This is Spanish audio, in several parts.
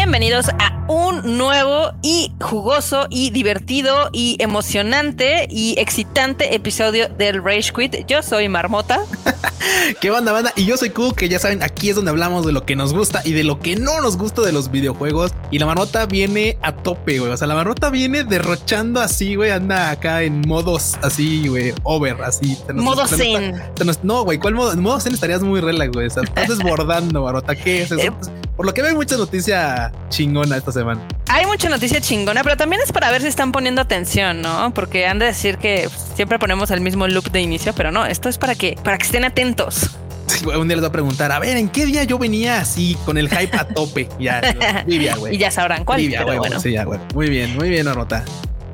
bienvenidos a un nuevo y jugoso y divertido y emocionante y excitante episodio del Rage Quit. Yo soy Marmota. ¿Qué banda, banda? Y yo soy Q, que ya saben, aquí es donde hablamos de lo que nos gusta y de lo que no nos gusta de los videojuegos. Y la Marmota viene a tope, güey. O sea, la Marmota viene derrochando así, güey. Anda acá en modos así, güey, over, así. modo zen. no, güey, ¿cuál modo? En modo zen estarías muy relax, güey. O sea, estás desbordando, Marmota. ¿Qué es eso? Eh, por lo que veo, hay mucha noticia chingona esta semana. Hay mucha noticia chingona, pero también es para ver si están poniendo atención, ¿no? Porque han de decir que siempre ponemos el mismo loop de inicio, pero no, esto es para que, para que estén atentos. un día les voy a preguntar, a ver, ¿en qué día yo venía así con el hype a tope? Ya, güey. Y ya sabrán cuál. Livia, güey. Bueno. Sí, ya, güey. Muy bien, muy bien, Arota.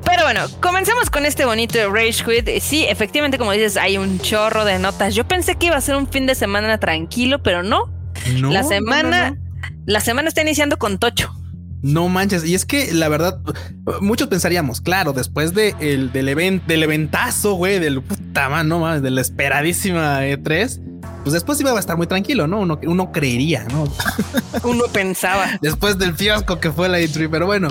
Pero bueno, comencemos con este bonito Rage Quit. Sí, efectivamente, como dices, hay un chorro de notas. Yo pensé que iba a ser un fin de semana tranquilo, pero no. no la semana la semana está iniciando con Tocho. No manches, y es que la verdad, muchos pensaríamos, claro, después de el, del, event, del eventazo, güey, del puta mano, más, de la esperadísima E3, pues después iba a estar muy tranquilo, ¿no? Uno, uno creería, ¿no? Uno pensaba. después del fiasco que fue la E3, pero bueno,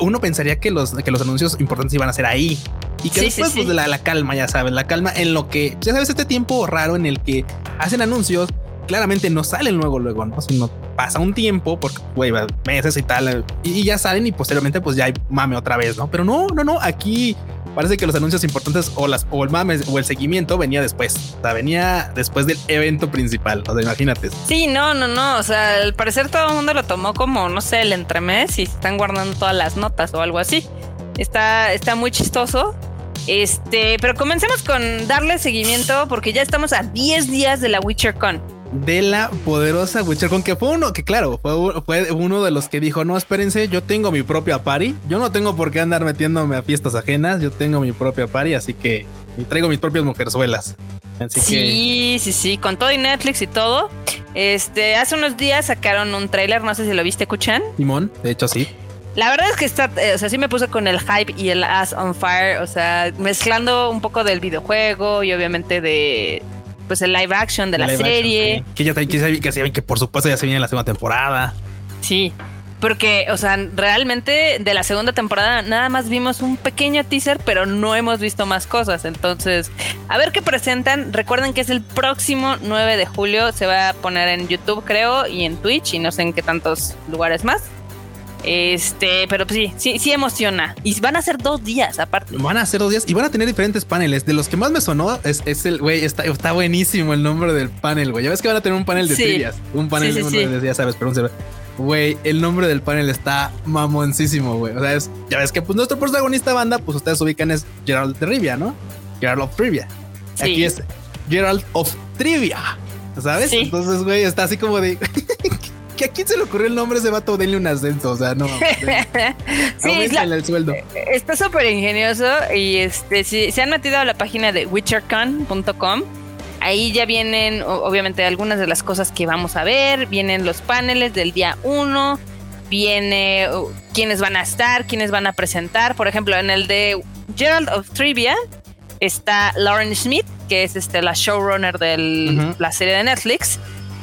uno pensaría que los, que los anuncios importantes iban a ser ahí. Y que después, pues, la, la calma, ya sabes, la calma en lo que, ya sabes, este tiempo raro en el que hacen anuncios, claramente no salen luego, luego, ¿no? Pasa un tiempo, porque, güey, meses y tal, y, ya salen y posteriormente pues ya hay mame otra vez, ¿no? Pero no, no, no, aquí parece que los anuncios importantes o las o el mame o el seguimiento venía después. O sea, venía después del evento principal. O sea, imagínate. Sí, no, no, no. O sea, al parecer todo el mundo lo tomó como, no sé, el entremés y están guardando todas las notas o algo así. Está, está muy chistoso. Este, pero comencemos con darle seguimiento porque ya estamos a 10 días de la WitcherCon de la poderosa WitcherCon, que fue uno que, claro, fue, fue, uno de los que dijo: No, espérense, yo tengo mi propia party. Yo no tengo por qué andar metiéndome a fiestas ajenas. Yo tengo mi propia party, así que traigo mis propias mujerzuelas. sí, sí, sí, con todo y Netflix y todo. Este, hace unos días sacaron un tráiler, no sé si lo viste, Kuchan. Simón, de hecho sí. La verdad es que está, eh, o sea, sí me puse con el hype y el ass on fire, o sea, mezclando un poco del videojuego y obviamente de pues el live action de la, serie. Que ya que, que, que por supuesto ya se viene la segunda temporada. Sí, porque, o sea, realmente de la segunda temporada nada más vimos un pequeño teaser, pero no hemos visto más cosas. Entonces, a ver qué presentan. Recuerden que es el próximo 9 de julio. Se va a poner en YouTube, creo, y en Twitch, y no sé en qué tantos lugares más. Este, pero pues sí, sí, sí emociona. Y van a ser dos días aparte. Van a ser dos días y van a tener diferentes paneles. De los que más me sonó es, el güey, está, está, buenísimo el nombre del panel, güey. Ya ves que van a tener un panel de sí. Un panel de, ya sabes, pero un Güey, el nombre del panel está mamoncísimo, güey. O sea, es, ya ves que pues nuestro protagonista banda, pues ustedes ubican es Gerald de Rivia, ¿no? Gerald of Trivia. Aquí es Gerald of Trivia. ¿Sabes? Entonces, güey, está así como de ¿A quién se le ocurrió el nombre de ese vato? Denle un ascenso, o sea, no. sí, el sueldo. Está súper ingenioso y este, si se han metido a la página de witchercon.com, ahí ya vienen, obviamente, algunas de las cosas que vamos a ver. Vienen los paneles del día 1, viene quiénes van a estar, quiénes van a presentar. Por ejemplo, en el de Gerald of Trivia está Lauren Smith, que es este, la showrunner de la serie de Netflix.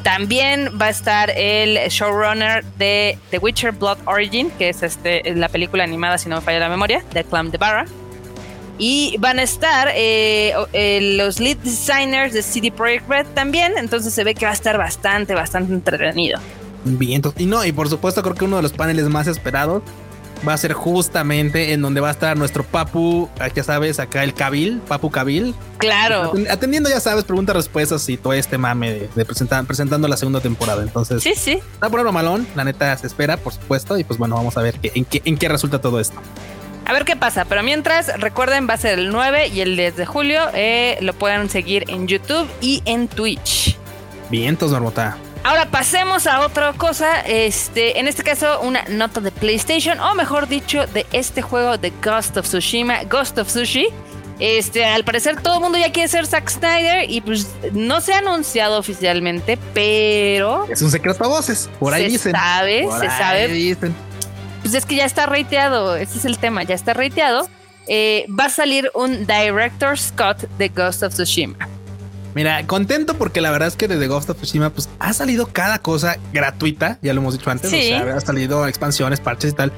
También va a estar el showrunner de The Witcher Blood Origin, que es este, la película animada, si no me falla la memoria, de Clam de Barra. Y van a estar eh, eh, los lead designers de CD Projekt Red también, entonces se ve que va a estar bastante, bastante entretenido. Bien, y no, y por supuesto creo que uno de los paneles más esperados va a ser justamente en donde va a estar nuestro Papu, ah, ya sabes, acá el Cabil, Papu Cabil. Claro. Atendiendo, ya sabes, preguntas, respuestas y todo este mame de, presentar, presentando la segunda temporada. Entonces, sí, sí. Está ponerlo malón, la neta se espera, por supuesto. Y pues bueno, vamos a ver en, qué, en qué resulta todo esto. A ver qué pasa, pero mientras recuerden va a ser el 9 y el 10 de julio. Eh, lo pueden seguir en YouTube y en Twitch. Vientos, Marmota. Ahora pasemos a otra cosa. Este, en este caso, una nota de PlayStation, o mejor dicho, de este juego de Ghost of Tsushima, Ghost of Sushi. Este, al parecer todo el mundo ya quiere ser Zack Snyder y pues no se ha anunciado oficialmente, pero es un secreto a voces. Por ahí se Sabe, se sabe. Pues es que ya está reiteado. Ese es el tema. Ya está reiteado. Eh, va a salir un Director Scott de Ghost of Tsushima. Mira, contento porque la verdad es que desde Ghost of Tsushima pues ha salido cada cosa gratuita, ya lo hemos dicho antes, o sea, ha salido expansiones, parches y tal,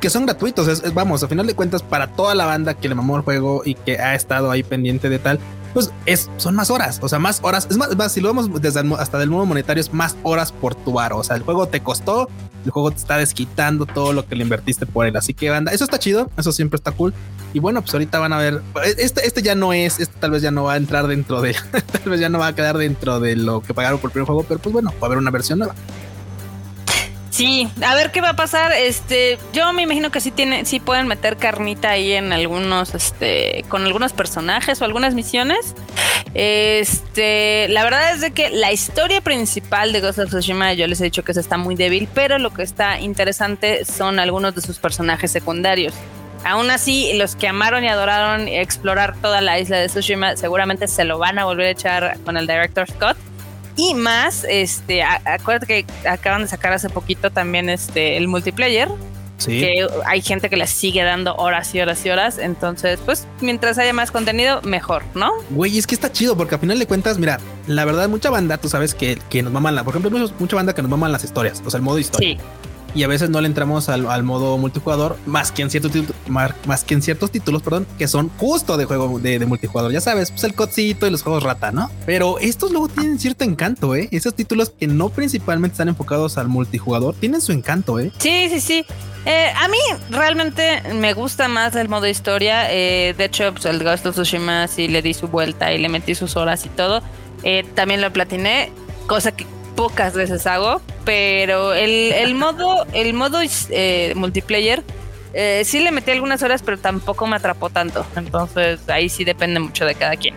que son gratuitos, es, vamos, a final de cuentas para toda la banda que le mamó el juego y que ha estado ahí pendiente de tal, pues es, son más horas, o sea, más horas, es más, si lo vemos desde hasta del modo monetario, es más horas por tu bar, o sea, el juego te costó, el juego te está desquitando todo lo que le invertiste por él, así que banda, eso está chido, eso siempre está cool. Y bueno, pues ahorita van a ver, este, este ya no es, este tal vez ya no va a entrar dentro de, tal vez ya no va a quedar dentro de lo que pagaron por el primer juego, pero pues bueno, va a haber una versión nueva. Sí, a ver qué va a pasar. Este, yo me imagino que sí tiene, sí pueden meter carnita ahí en algunos, este, con algunos personajes o algunas misiones. Este, la verdad es de que la historia principal de Ghost of Tsushima, yo les he dicho que está muy débil, pero lo que está interesante son algunos de sus personajes secundarios. Aún así, los que amaron y adoraron explorar toda la isla de Tsushima seguramente se lo van a volver a echar con el director Scott. Y más, este, acuérdate que acaban de sacar hace poquito también este el multiplayer. Sí. Que hay gente que le sigue dando horas y horas y horas. Entonces, pues, mientras haya más contenido, mejor, ¿no? Güey, es que está chido porque al final de cuentas, mira, la verdad, mucha banda, tú sabes que, que nos maman la, por ejemplo, mucha banda que nos maman las historias, o sea, el modo historia. Sí y a veces no le entramos al, modo multijugador más que en ciertos más que en ciertos títulos, perdón, que son justo de juego de, multijugador. Ya sabes, pues el codcito y los juegos rata, ¿no? Pero estos luego tienen cierto encanto, ¿eh? Esos títulos que no principalmente están enfocados al multijugador tienen su encanto, ¿eh? Sí, sí, sí. Eh, a mí realmente me gusta más el modo historia. Eh, de hecho, pues, el Ghost of Tsushima sí le di su vuelta y le metí sus horas y todo. Eh, también lo platiné, cosa que pocas veces hago, pero el, modo, el modo eh, multiplayer eh, sí le metí algunas horas, pero tampoco me atrapó tanto. Entonces ahí sí depende mucho de cada quien.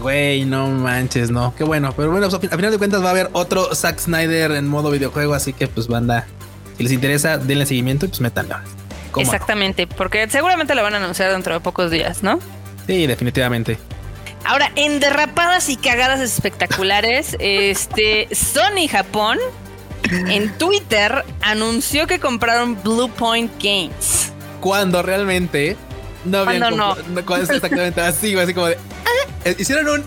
Güey, no manches, no. Qué bueno. Pero bueno, pues, a final de cuentas va a haber otro Zack Snyder en modo videojuego, así que pues banda, si les interesa, denle seguimiento y pues métanlo. Exactamente, porque seguramente lo van a anunciar dentro de pocos días, ¿no? Sí, definitivamente. Ahora, en derrapadas y cagadas espectaculares, este Sony Japón en Twitter anunció que compraron Blue Point Games. Cuando realmente no habían no. Cuando es exactamente así, así como de eh, hicieron un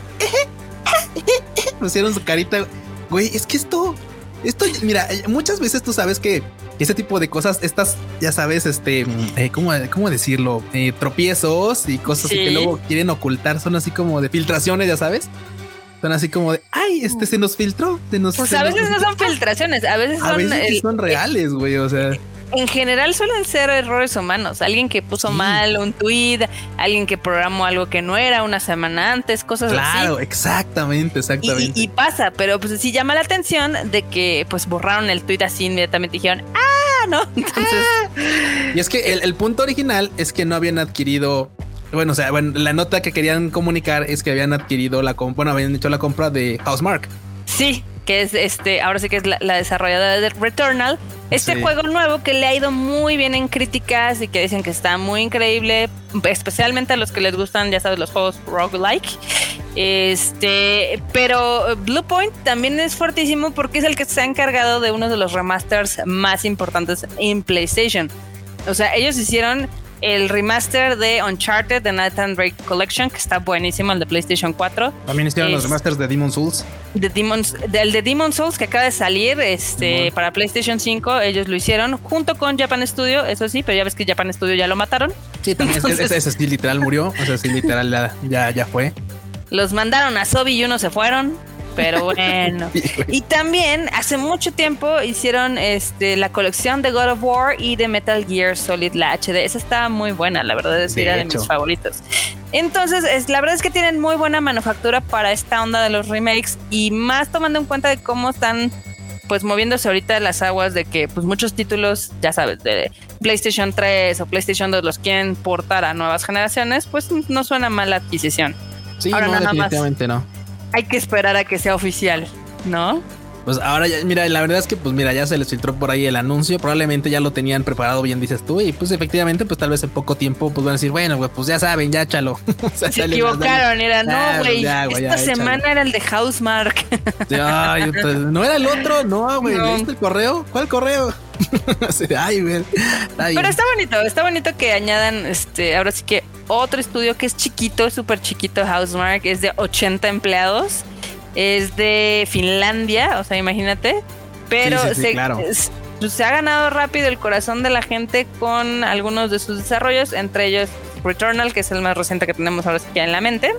pusieron su carita. Güey, es que esto esto mira, muchas veces tú sabes que ese tipo de cosas, estas, ya sabes, este, eh, ¿cómo, ¿cómo, decirlo? Eh, tropiezos y cosas que luego quieren ocultar, son así como de filtraciones, ya sabes. Son así como de, ay, este se nos filtró. Se nos, pues a veces no son filtraciones, a veces son, a son reales, güey, o sea en general suelen ser errores humanos. Alguien que puso mal un tweet, alguien que programó algo que no era una semana antes, cosas así. Claro, exactamente, exactamente. Y, pasa, pero pues sí llama la atención de que pues borraron el tweet así inmediatamente dijeron, ah, no. Entonces. Y es que el, punto original es que no habían adquirido bueno, o sea, bueno, la nota que querían comunicar es que habían adquirido la compra, bueno, habían hecho la compra de Housemark. Sí, que es este, ahora sí que es la, desarrolladora de Returnal. Este juego nuevo que le ha ido muy bien en críticas y que dicen que está muy increíble, especialmente a los que les gustan, ya sabes, los juegos roguelike. Este, pero Bluepoint también es fuertísimo porque es el que se ha encargado de uno de los remasters más importantes en PlayStation. O sea, ellos hicieron el remaster de Uncharted de Nathan Drake Collection, que está buenísimo, el de PlayStation 4. También hicieron los remasters de Demon Souls. De Demon's, del de Demon Souls que acaba de salir este, para PlayStation 5, ellos lo hicieron junto con Japan Studio, eso sí, pero ya ves que Japan Studio ya lo mataron. Sí, también ese, ese, literal murió, o sea, sí, literal ya, ya, fue. Los mandaron a Sobi y uno se fueron. Pero bueno. y también hace mucho tiempo hicieron este la colección de God of War y de Metal Gear Solid la HD. Esa estaba muy buena, la verdad es que era de mis favoritos. Entonces, es, la verdad es que tienen muy buena manufactura para esta onda de los remakes y más tomando en cuenta de cómo están pues moviéndose ahorita las aguas de que pues muchos títulos, ya sabes, de PlayStation 3 o PlayStation 2 los quieren portar a nuevas generaciones, pues no suena mal la adquisición. Sí, Ahora, no, definitivamente no hay que esperar a que sea oficial, ¿no? Pues ahora ya, mira, la verdad es que pues mira, ya se les filtró por ahí el anuncio, probablemente ya lo tenían preparado bien, dices tú, y pues efectivamente, pues tal vez en poco tiempo pues van a decir, bueno, pues ya saben, ya chalo. se equivocaron, era, no, güey, esta semana era el de Housemark. Pues, no era el otro, no, güey, ¿viste el correo? ¿Cuál correo? Ay. Pero está bonito, está bonito que añadan, este, ahora sí que otro estudio que es chiquito, súper chiquito, Housemark, es de 80 empleados es de Finlandia, o sea, imagínate. Pero se, pues, se ha ganado rápido el corazón de la gente con algunos de sus desarrollos, entre ellos Returnal, que es el más reciente que tenemos ahora ya en la mente.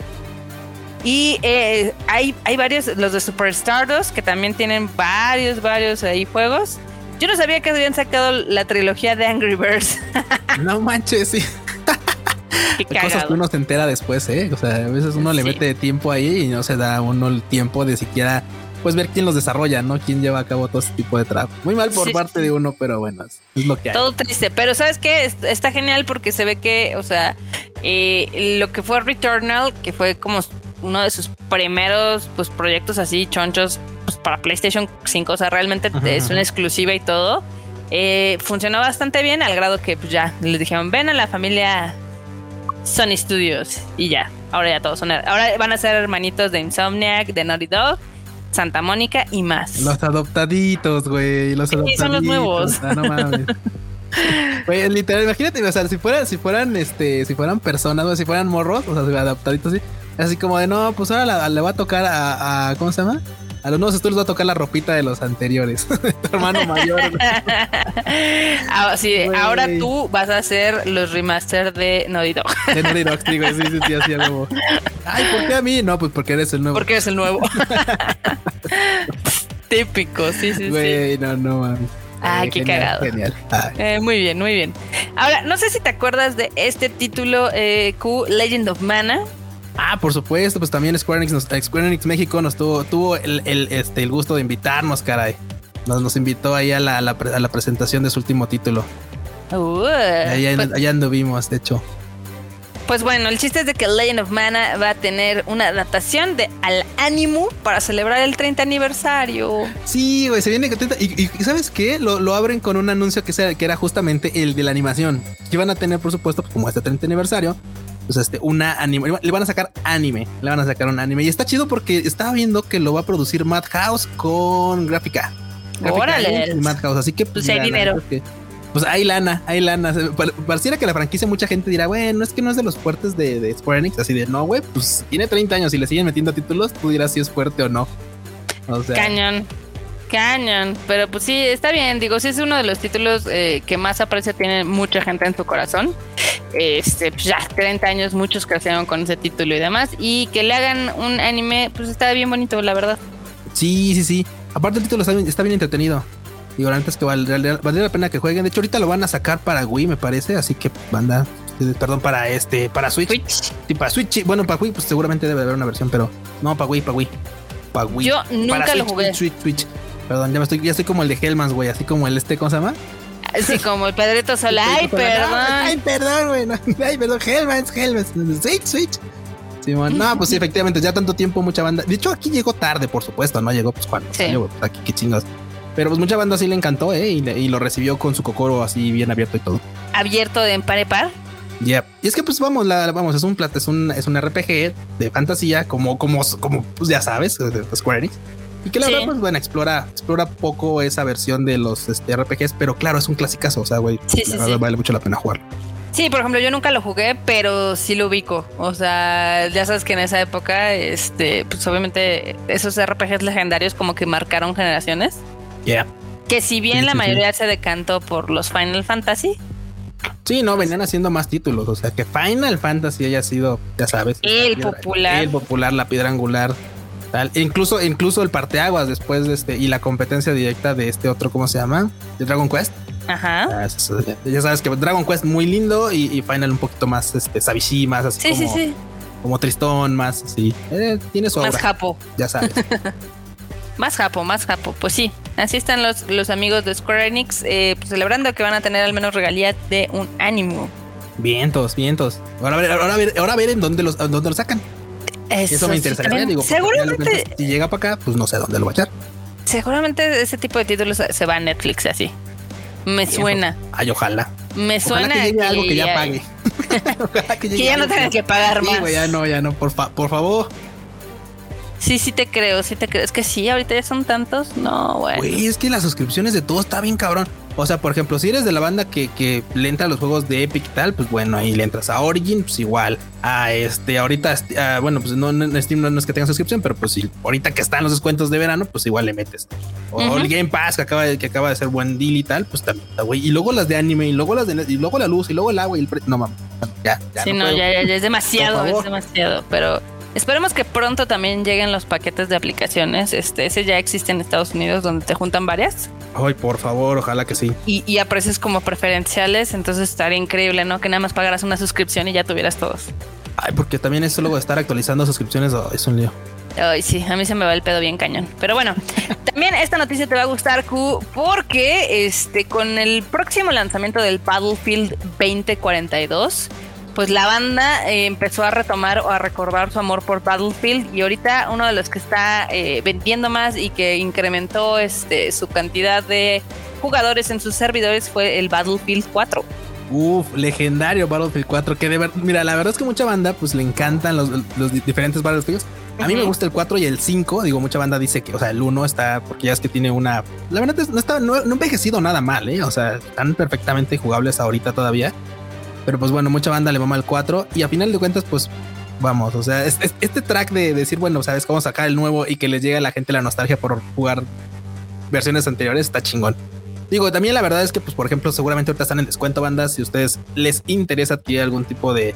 Y eh, hay, hay varios, los de Super Stardust, que también tienen varios, varios ahí juegos. Yo no sabía que habían sacado la trilogía de Angry Birds. no manches, sí. Qué cosas que uno se entera después, ¿eh? O sea, a veces uno le mete tiempo ahí y no se da uno el tiempo de siquiera pues ver quién los desarrolla, ¿no? Quién lleva a cabo todo este tipo de trabajo. Muy mal por parte de uno, pero bueno, es, lo que hay. Todo triste, pero ¿sabes qué? Está genial porque se ve que, o sea, eh, lo que fue Returnal, que fue como uno de sus primeros pues, proyectos así chonchos para PlayStation 5, o sea, realmente es una exclusiva y todo. Eh, funcionó bastante bien al grado que pues, ya les dijeron, ven a la familia Sony Studios y ya, ahora ya todos son, ahora van a ser hermanitos de Insomniac, de Naughty Dog, Santa Mónica y más. Los adoptaditos, güey, los adoptaditos. son los nuevos. Ah, no mames. Güey, literal, imagínate, o sea, si fueran, si fueran, este, si fueran personas, o si fueran morros, o sea, adaptaditos, sí. Así como de no, pues ahora le va a tocar a, ¿cómo se llama? A los nuevos estudios va a tocar la ropita de los anteriores. tu hermano mayor. ah, sí, ahora tú vas a hacer los remaster de Naughty Dog. de Naughty Dog, sí, sí, sí, sí, así algo. Ay, ¿por qué a mí? No, pues porque eres el nuevo. Porque eres el nuevo. Típico, sí, sí, Güey, no, no, mami. Ay, qué cagado. Genial. Eh, muy bien, muy bien. Ahora, no sé si te acuerdas de este título eh, Q, Legend of Mana. Ah, por supuesto, pues también Square Enix, Square Enix México nos tuvo, tuvo el, este, el gusto de invitarnos, caray. Nos, nos invitó ahí a la, a la, presentación de su último título. Uh, allá, pues allá anduvimos, de hecho. Pues bueno, el chiste es de que Legend of Mana va a tener una adaptación de Al Animu para celebrar el 30 aniversario. Sí, güey, se viene y, y, ¿sabes qué? Lo, abren con un anuncio que, que era justamente el de la animación. Que iban a tener, por supuesto, como este 30 aniversario, pues este, una anime. Le van a sacar anime. Le van a sacar un anime. Y está chido porque estaba viendo que lo va a producir Madhouse con gráfica. Órale. Madhouse. Así que pues, hay dinero. pues hay lana, hay lana. Pareciera que la franquicia mucha gente dirá, bueno, es que no es de los fuertes de, de Square Enix. Así de, no, güey, pues tiene 30 años y le siguen metiendo títulos, tú dirás si es fuerte o no. O sea, Cañón. Cañón, pero pues sí, está bien, digo, sí es uno de los títulos eh, que más aprecia, tiene mucha gente en su corazón. Este, pues ya, 30 años, muchos crecieron con ese título y demás, y que le hagan un anime, pues está bien bonito, la verdad. Sí, sí, sí. Aparte el título está bien, entretenido. Digo, antes que valdría, la pena que jueguen. De hecho, ahorita lo van a sacar para Wii, me parece, así que banda, eh, perdón, para este, para Switch. Sí, para Switch. Bueno, para Wii, pues seguramente debe haber una versión, pero no, para Wii, para Wii. Para Wii. Yo nunca lo jugué. Switch, Switch. Perdón, ya me estoy, ya estoy como el de Hellmans, güey, así como el este, ¿cómo se llama? Sí, como el Pedrito Sola. Ay, perdón. Ay, perdón, güey. ay, perdón, Hellmans, Hellmans. Switch, Switch. Sí, no, pues sí, efectivamente, ya tanto tiempo, mucha banda. De hecho, aquí llegó tarde, por supuesto, no llegó pues cuando sí. salió, pues, aquí qué chingas. Pero pues mucha banda sí le encantó, ¿eh? Y, lo recibió con su cocoro así bien abierto y todo. ¿Abierto de par y par? Yeah. Y es que pues vamos, la, vamos, es un plat, es un, es un RPG de fantasía, como, como, como, pues ya sabes, de Square Enix. Y que la verdad, pues bueno, explora, explora poco esa versión de los este, RPGs, pero claro, es un clasicazo, o sea, güey, la verdad vale mucho la pena jugarlo. Sí, por ejemplo, yo nunca lo jugué, pero sí lo ubico. O sea, ya sabes que en esa época, este, pues obviamente esos RPGs legendarios como que marcaron generaciones. Yeah. Que si bien la mayoría se decantó por los Final Fantasy. Sí, no, venían haciendo más títulos. O sea, que Final Fantasy haya sido, ya sabes. El popular. El popular, la piedra angular Incluso, incluso el parteaguas después de este y la competencia directa de este otro, ¿cómo se llama? De Dragon Quest. Ajá. Ah, ya sabes que Dragon Quest muy lindo y, Final un poquito más este Sabishi, más así como, como tristón, más así. Eh, tiene su Más japo. Ya sabes. más japo, más japo. Pues sí, así están los, los amigos de Square Enix eh, pues celebrando que van a tener al menos regalías de un ánimo. Vientos, vientos. Ahora a ver, ahora a ver, ahora a ver en dónde los, dónde los sacan. Eso, me interesaría. Digo, seguramente. Si llega para acá, pues no sé dónde lo va a echar. Seguramente ese tipo de títulos se va a Netflix así. Me suena. Ay, ojalá. Me suena. Que llegue algo que ya pague. que, ya no tengan que pagar más. ya no, ya no, por, por favor. Sí, sí te creo, sí te creo. Es que sí, ahorita ya son tantos. No, güey. Güey, es que las suscripciones de todo está bien cabrón. O sea, por ejemplo, si eres de la banda que, que le entra a los juegos de Epic y tal, pues bueno, ahí le entras a Origin, pues igual. A este, ahorita, bueno, pues no en Steam no, es que tenga suscripción, pero pues sí, ahorita que están los descuentos de verano, pues igual le metes. O el Game Pass que acaba, de, que acaba de ser buen deal y tal, pues también está güey. Y luego las de anime, y luego las de, y luego la luz, y luego el agua y el No mames, ya, ya. Sí, no, ya, ya, ya, es demasiado, es demasiado, pero Esperemos que pronto también lleguen los paquetes de aplicaciones. Este, ese ya existe en Estados Unidos donde te juntan varias. Ay, por favor, ojalá que sí. Y, y a precios como preferenciales, entonces estaría increíble, ¿no? Que nada más pagaras una suscripción y ya tuvieras todos. Ay, porque también eso luego de estar actualizando suscripciones oh, es un lío. Ay, sí, a mí se me va el pedo bien cañón. Pero bueno, también esta noticia te va a gustar, Q, porque este, con el próximo lanzamiento del Battlefield 2042 pues la banda eh, empezó a retomar o a recordar su amor por Battlefield y ahorita uno de los que está eh, vendiendo más y que incrementó este, su cantidad de jugadores en sus servidores fue el Battlefield 4. Uf, legendario Battlefield 4, que de verdad, mira, la verdad es que mucha banda pues le encantan los, diferentes Battlefields. A mí me gusta el 4 y el 5, digo, mucha banda dice que, o sea, el 1 está, porque ya es que tiene una... La verdad es, no está, no, no envejecido nada mal, ¿eh? O sea, están perfectamente jugables ahorita todavía. Pero pues bueno, mucha banda le mama el 4 y a final de cuentas, pues vamos, o sea, este track de decir, bueno, sabes cómo sacar el nuevo y que les llegue a la gente la nostalgia por jugar versiones anteriores está chingón. Digo, también la verdad es que, pues, por ejemplo, seguramente ahorita están en descuento bandas. Si a ustedes les interesa adquirir algún tipo de,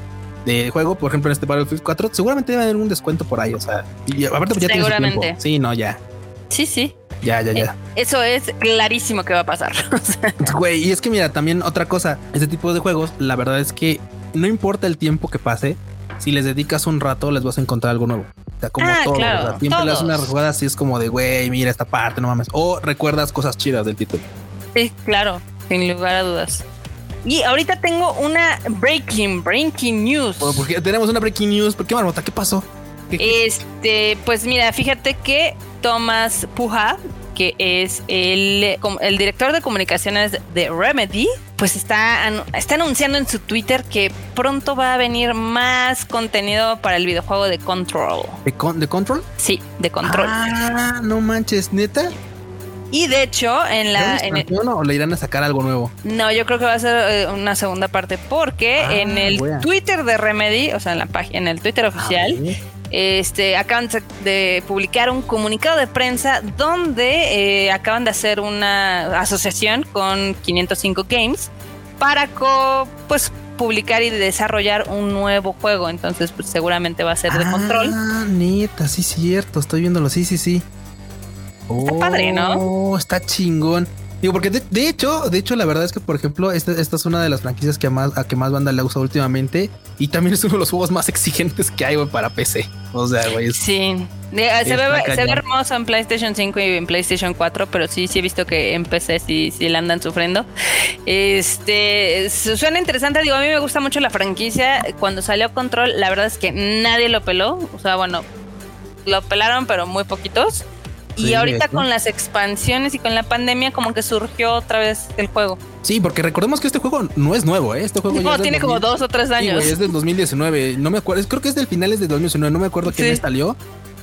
juego, por ejemplo, en este Battlefield 4, seguramente debe haber un descuento por ahí. O sea, y aparte, pues ya seguramente. Sí, no, ya. Sí, sí. Ya, ya, ya. Eh, eso es clarísimo que va a pasar. Güey, y es que mira, también otra cosa, este tipo de juegos, la verdad es que no importa el tiempo que pase, si les dedicas un rato, les vas a encontrar algo nuevo. O sea, como ah, todo. siempre le das una jugada así, es como de, güey, mira esta parte, no mames. O recuerdas cosas chidas del título. Sí, claro, sin lugar a dudas. Y ahorita tengo una breaking, breaking news. porque tenemos una breaking news. ¿Por qué, Marmota? ¿Qué pasó? Este, pues mira, fíjate que Thomas Puja, que es el, el director de comunicaciones de Remedy, pues está, está anunciando en su Twitter que pronto va a venir más contenido para el videojuego de Control. ¿De, de Control? Sí, de Control. Ah, no manches, neta. Y de hecho, en la. En ¿O le irán a sacar algo nuevo? No, yo creo que va a ser eh, una segunda parte, porque ah, en el Twitter de Remedy, o sea, en la página, en el Twitter ah, oficial, este, acaban de publicar un comunicado de prensa donde eh, acaban de hacer una asociación con 505 Games para pues publicar y desarrollar un nuevo juego. Entonces, pues seguramente va a ser de ah, control. Ah, neta, sí, cierto. Estoy viéndolo. Sí, sí, sí. Está padre, ¿no? Oh, está chingón. Digo, porque de, hecho, de hecho, la verdad es que, por ejemplo, esta, esta es una de las franquicias que más, a que más banda le usa últimamente. Y también es uno de los juegos más exigentes que hay, para PC. O sea, güey. Sí. se, ve, hermoso en PlayStation 5 y en PlayStation 4, pero sí, sí he visto que en PC sí, sí la andan sufriendo. Este, suena interesante, digo, a mí me gusta mucho la franquicia. Cuando salió Control, la verdad es que nadie lo peló. O sea, bueno, lo pelaron, pero muy poquitos. Y ahorita con las expansiones y con la pandemia como que surgió otra vez el juego. Sí, porque recordemos que este juego no es nuevo, ¿eh? Este juego no, tiene como dos o tres años. es del 2019. No me acuerdo, creo que es del finales de 2019. No me acuerdo qué mes salió.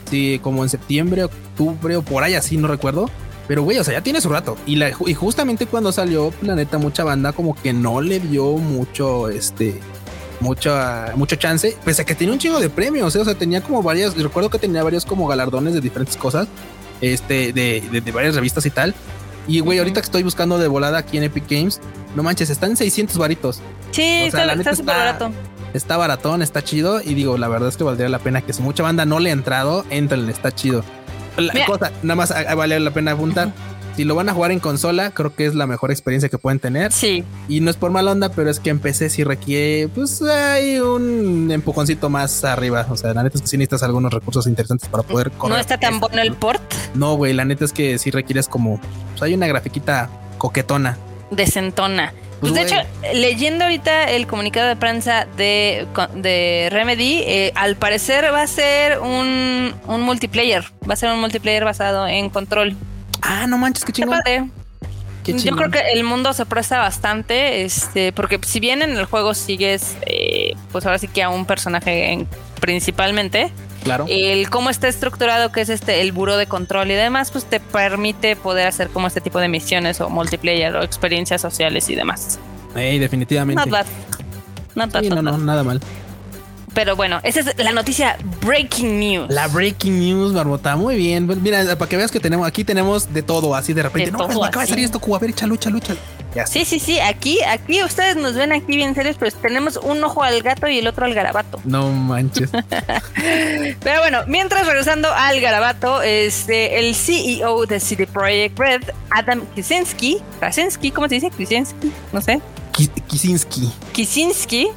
Sí, como en septiembre, octubre o por ahí así, no recuerdo. Pero güey, o sea, ya tiene su rato. Y, la, y justamente cuando salió, la neta, mucha banda como que no le dio mucho, este, mucho, mucho chance, pese a que tenía un chingo de premios, ¿eh? o sea, tenía como varias, recuerdo que tenía varios como galardones de diferentes cosas este, de, de, varias revistas y tal. Y güey, ahorita que estoy buscando de volada aquí en Epic Games, no manches, están en 600 varitos. Sí, está, está barato. Está baratón, está chido. Y digo, la verdad es que valdría la pena que si mucha banda no le ha entrado, entren, está chido. La cosa, nada más vale la pena apuntar si lo van a jugar en consola, creo que es la mejor experiencia que pueden tener. Sí. Y no es por mal onda, pero es que en PC sí requiere, pues hay un empujoncito más arriba. O sea, la neta es que sí necesitas algunos recursos interesantes para poder correr. ¿No está tan bueno el port? No, güey, la neta es que sí requieres como, pues hay una grafiquita coquetona. Decentona. Pues, pues de hecho, leyendo ahorita el comunicado de prensa de, de Remedy, eh, al parecer va a ser un, un multiplayer. Va a ser un multiplayer basado en control. Ah, no manches, qué chingón. Yo creo que el mundo se presta bastante, este, porque si bien en el juego sigues, eh, pues ahora sí que a un personaje principalmente, Claro. El cómo está estructurado, que es este, el buro de control y demás, pues te permite poder hacer como este tipo de misiones o multiplayer o experiencias sociales y demás. Ey, definitivamente. Not bad. Not bad, Sí, not no, no, bad. nada mal. Pero bueno, esa es la noticia breaking news. La breaking news, Barbota. Muy bien. Pues Mira, para que veas que tenemos, aquí tenemos de todo, así de repente. De no, me acaba de salir esto, Cuba. A ver, échalo, échalo, échalo. Ya Sí, sí, sí, aquí, aquí ustedes nos ven aquí bien serios, pues tenemos un ojo al gato y el otro al garabato. No manches. Pero bueno, mientras regresando al garabato, este, el CEO de CD Projekt Red, Adam Kicinski, Krasinski, ¿cómo se dice? Kicinski, no sé, Ki- Kisinski.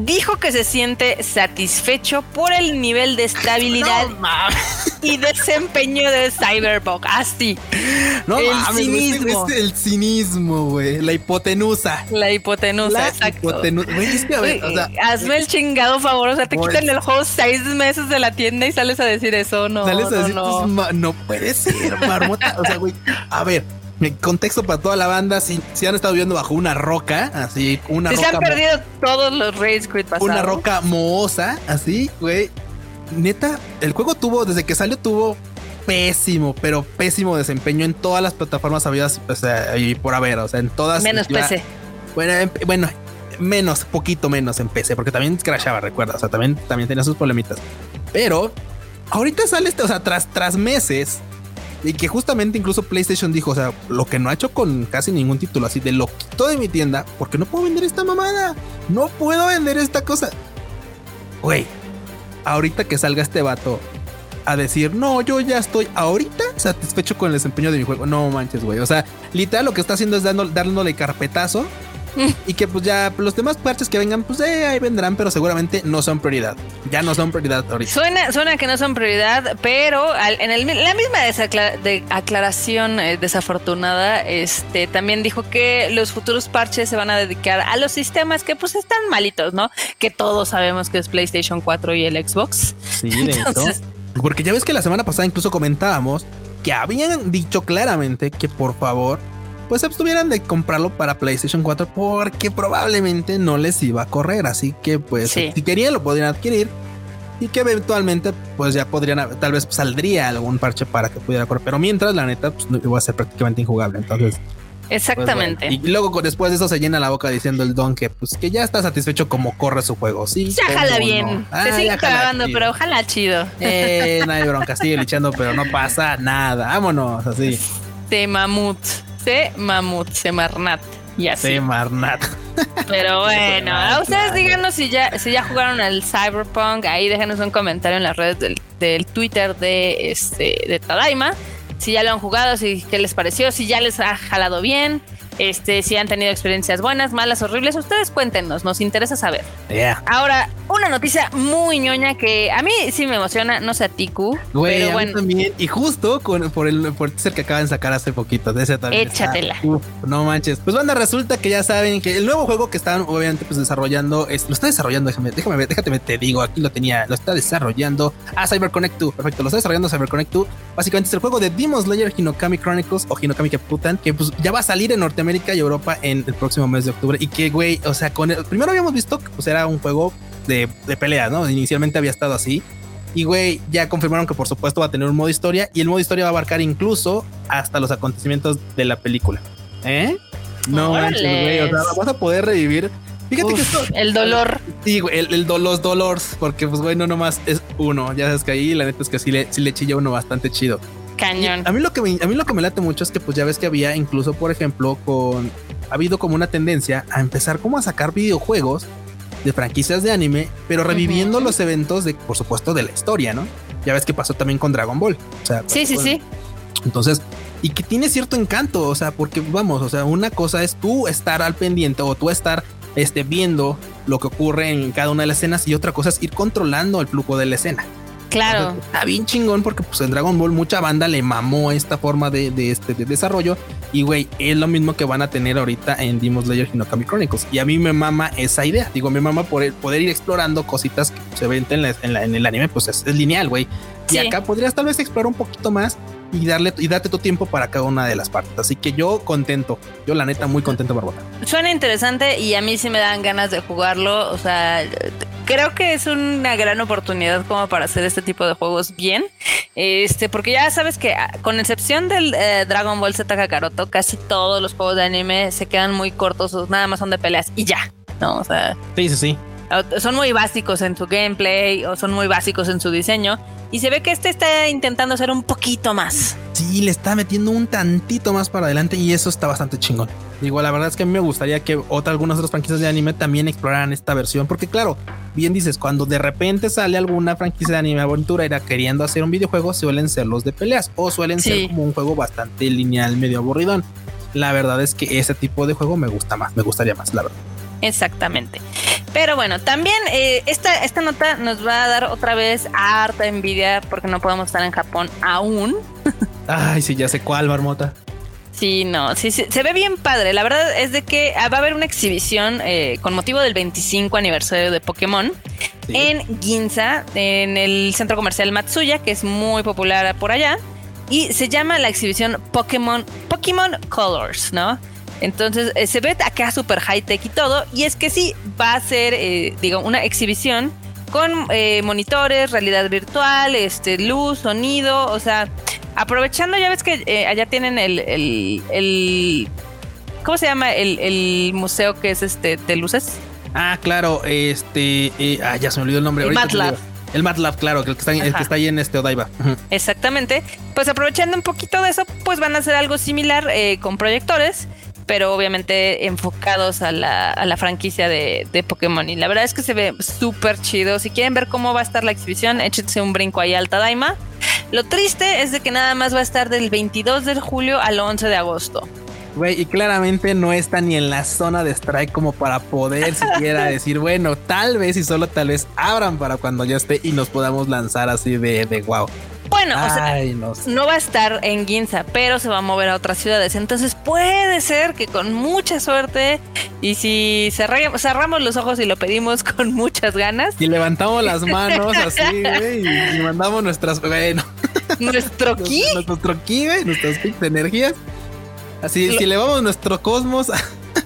Dijo que se siente satisfecho por el nivel de estabilidad y desempeño de Cyberpunk. Así, No El mames, cinismo. este- el cinismo, güey. La hipotenusa. la hipotenusa, La exacto. hipotenusa. Güey, es que a ver, o sea, Hazme el chingado favor, o sea, te Pues- quitan el juego seis meses de la tienda y sales a decir eso, no, sales a no, decir, no. pues, no puede ser, marmota. O sea, güey, a ver, el contexto para toda la banda, si, si han estado viviendo bajo una roca, así, una Si se roca. han mo- perdido todos los Rage Quit pasados. una roca mohosa, así, güey. Neta, el juego tuvo, desde que salió, tuvo pésimo, pero pésimo desempeño en todas las plataformas habidas, o sea, y por haber, o sea, en todas. Menos iba- PC. Bueno, en- bueno, menos, poquito menos en PC, porque también crashaba, recuerda, o sea, también, también tenía sus problemitas. Pero ahorita sale este, o sea, tras, tras meses, y que justamente incluso PlayStation dijo, o sea, lo que no ha hecho con casi ningún título, así de lo quito de mi tienda, porque no puedo vender esta mamada, no puedo vender esta cosa. Güey, ahorita que salga este vato a decir, no, yo ya estoy ahorita satisfecho con el desempeño de mi juego. No manches, güey. O sea, literal lo que está haciendo es dándole carpetazo y que pues ya los demás parches que vengan, pues eh, ahí vendrán, pero seguramente no son prioridad. Ya no son prioridad ahorita. Suena, suena que no son prioridad, pero al- en el- la misma de aclaración eh, desafortunada, este también dijo que los futuros parches se van a dedicar a los sistemas que pues están malitos, ¿no? Que todos sabemos que es PlayStation 4 y el Xbox. Sí, de hecho. Entonces- Porque ya ves que la semana pasada incluso comentábamos que habían dicho claramente que por favor pues se abstuvieran de comprarlo para PlayStation 4 porque probablemente no les iba a correr. Así que pues Sí. si querían lo podrían adquirir y que eventualmente pues ya podrían, tal vez saldría algún parche para que pudiera correr. Pero mientras la neta pues iba a ser prácticamente injugable. Entonces pues, Exactamente. bueno. Y luego después de eso se llena la boca diciendo el don que pues que ya está satisfecho como corre su juego. Sí, ya jala no. bien. Ah, se sigue cagando, pero ojalá chido. Eh, no hay bronca, sigue lichando, pero no pasa nada. Vámonos, así. Se mamut. Se mamut. Se marnat. Y así. Sí, Marnat. Pero bueno, a ustedes díganos si ya, si ya jugaron al Cyberpunk. Ahí déjenos un comentario en las redes del, del Twitter de este de Tadaima. Si ya lo han jugado, si qué les pareció, si ya les ha jalado bien, este, si han tenido experiencias buenas, malas, horribles, ustedes cuéntenos, nos interesa saber. Yeah. Ahora, una noticia muy ñoña que a mí sí me emociona, no sé a ti, Q, Güey, a pero mí bueno. también. Y justo con, por el por el que acaban de sacar hace poquito. De ese también. está- Échatela. uf, no manches. Pues banda, resulta que ya saben que el nuevo juego que están obviamente pues desarrollando es, lo está desarrollando. Déjame, déjame ver, déjate te digo, aquí lo tenía, lo está desarrollando a CyberConnect 2. Perfecto, lo está desarrollando CyberConnect 2. Básicamente es el juego de Demon Slayer Hinokami Chronicles o Hinokami Kaputan, que pues ya va a salir en Norteamérica y Europa en el próximo mes de octubre. Y que, güey, o sea, con el, primero habíamos visto que pues era un juego de, de pelea, ¿no? Inicialmente había estado así. Y güey, ya confirmaron que por supuesto va a tener un modo historia y el modo historia va a abarcar incluso hasta los acontecimientos de la película. ¿Eh? No manches, güey. O sea, vas a poder revivir. Fíjate que Uf, esto. el dolor. Sí, güey, el, el los dolores, porque pues güey, no nomás es uno. Ya sabes que ahí la neta es que sí le, sí le chilla uno bastante chido. Cañón. a mí lo que me, a mí lo que me late mucho es que pues ya ves que había incluso, por ejemplo, con ha habido como una tendencia a empezar como a sacar videojuegos de franquicias de anime, pero reviviendo los eventos de, por supuesto, de la historia, ¿no? Ya ves que pasó también con Dragon Ball. O sea, Sí, sí, sí. Entonces, y que tiene cierto encanto, o sea, porque vamos, o sea, una cosa es tú estar al pendiente o tú estar este, viendo lo que ocurre en cada una de las escenas y otra cosa es ir controlando el flujo de la escena. Claro. Entonces, Está bien chingón porque pues en Dragon Ball mucha banda le mamó esta forma de, de este de desarrollo y güey, es lo mismo que van a tener ahorita en Demon Slayer Hinokami Chronicles y a mí me mama esa idea. Digo, me mama por el poder ir explorando cositas que se ven en, la- en la- en el anime, pues es, es lineal, güey. Y Sí. acá podrías tal vez explorar un poquito más y darle y darte tu tiempo para cada una de las partes. Así que yo contento, yo la neta muy contento, Barbota. Suena interesante y a mí sí me dan ganas de jugarlo. O sea, creo que es una gran oportunidad como para hacer este tipo de juegos bien. Este, porque ya sabes que ah, con excepción del eh, Dragon Ball Z Kakaroto, casi todos los juegos de anime se quedan muy cortos, nada más son de peleas y ya, ¿no? O sea. Sí, sí, sí. Son muy básicos en su gameplay o son muy básicos en su diseño. Y se ve que este está intentando hacer un poquito más. Sí, le está metiendo un tantito más para adelante y eso está bastante chingón. Digo, la verdad es que a mí me gustaría que otra, algunas otras franquicias de anime también exploraran esta versión, porque claro, bien dices, cuando de repente sale alguna franquicia de anime aventurera queriendo hacer un videojuego, suelen ser los de peleas o suelen ser como un juego bastante lineal, medio aburridón. La verdad es que ese tipo de juego me gusta más, me gustaría más, la verdad. Exactamente. Pero bueno, también eh, esta, esta nota nos va a dar otra vez harta envidia porque no podemos estar en Japón aún. Ay, sí, ya sé cuál, marmota. Sí, no, sí, se ve bien padre. La verdad es de que ah, va a haber una exhibición eh, con motivo del 25 aniversario de Pokémon en Ginza, en el centro comercial Matsuya, que es muy popular por allá. Y se llama la exhibición Pokémon, Pokémon Colors, ¿no? Entonces eh, se ve acá súper high tech y todo. Y es que sí, va a ser, eh, digo, una exhibición con eh, monitores, realidad virtual, este, luz, sonido, o sea, aprovechando, ya ves que allá tienen el, el, ¿cómo se llama? El, museo que es este de luces. Ah, claro, este, ah, ya se me olvidó el nombre. El MATLAB. El MATLAB, claro, que el que está, el que está ahí en este Odaiba. Exactamente. Pues aprovechando un poquito de eso, pues van a hacer algo similar con proyectores pero obviamente enfocados a la, a la franquicia de, de, Pokémon. Y la verdad es que se ve súper chido. Si quieren ver cómo va a estar la exhibición, échense un brinco ahí a Alta Daima. Lo triste es de que nada más va a estar del 22 de julio al 11 de agosto. Güey, y claramente no está ni en la zona de strike como para poder siquiera decir, bueno, tal vez y solo tal vez abran para cuando ya esté y nos podamos lanzar así de, de wow. Bueno, o sea, no, va a estar en Ginza, pero se va a mover a otras ciudades. Entonces puede ser que con mucha suerte y si cerramos, cerramos los ojos y lo pedimos con muchas ganas. Y levantamos las manos así, güey, y, mandamos nuestras, bueno. ¿Nuestro ki? Nuestro ki, güey, nuestras energías. Así, si elevamos nuestro cosmos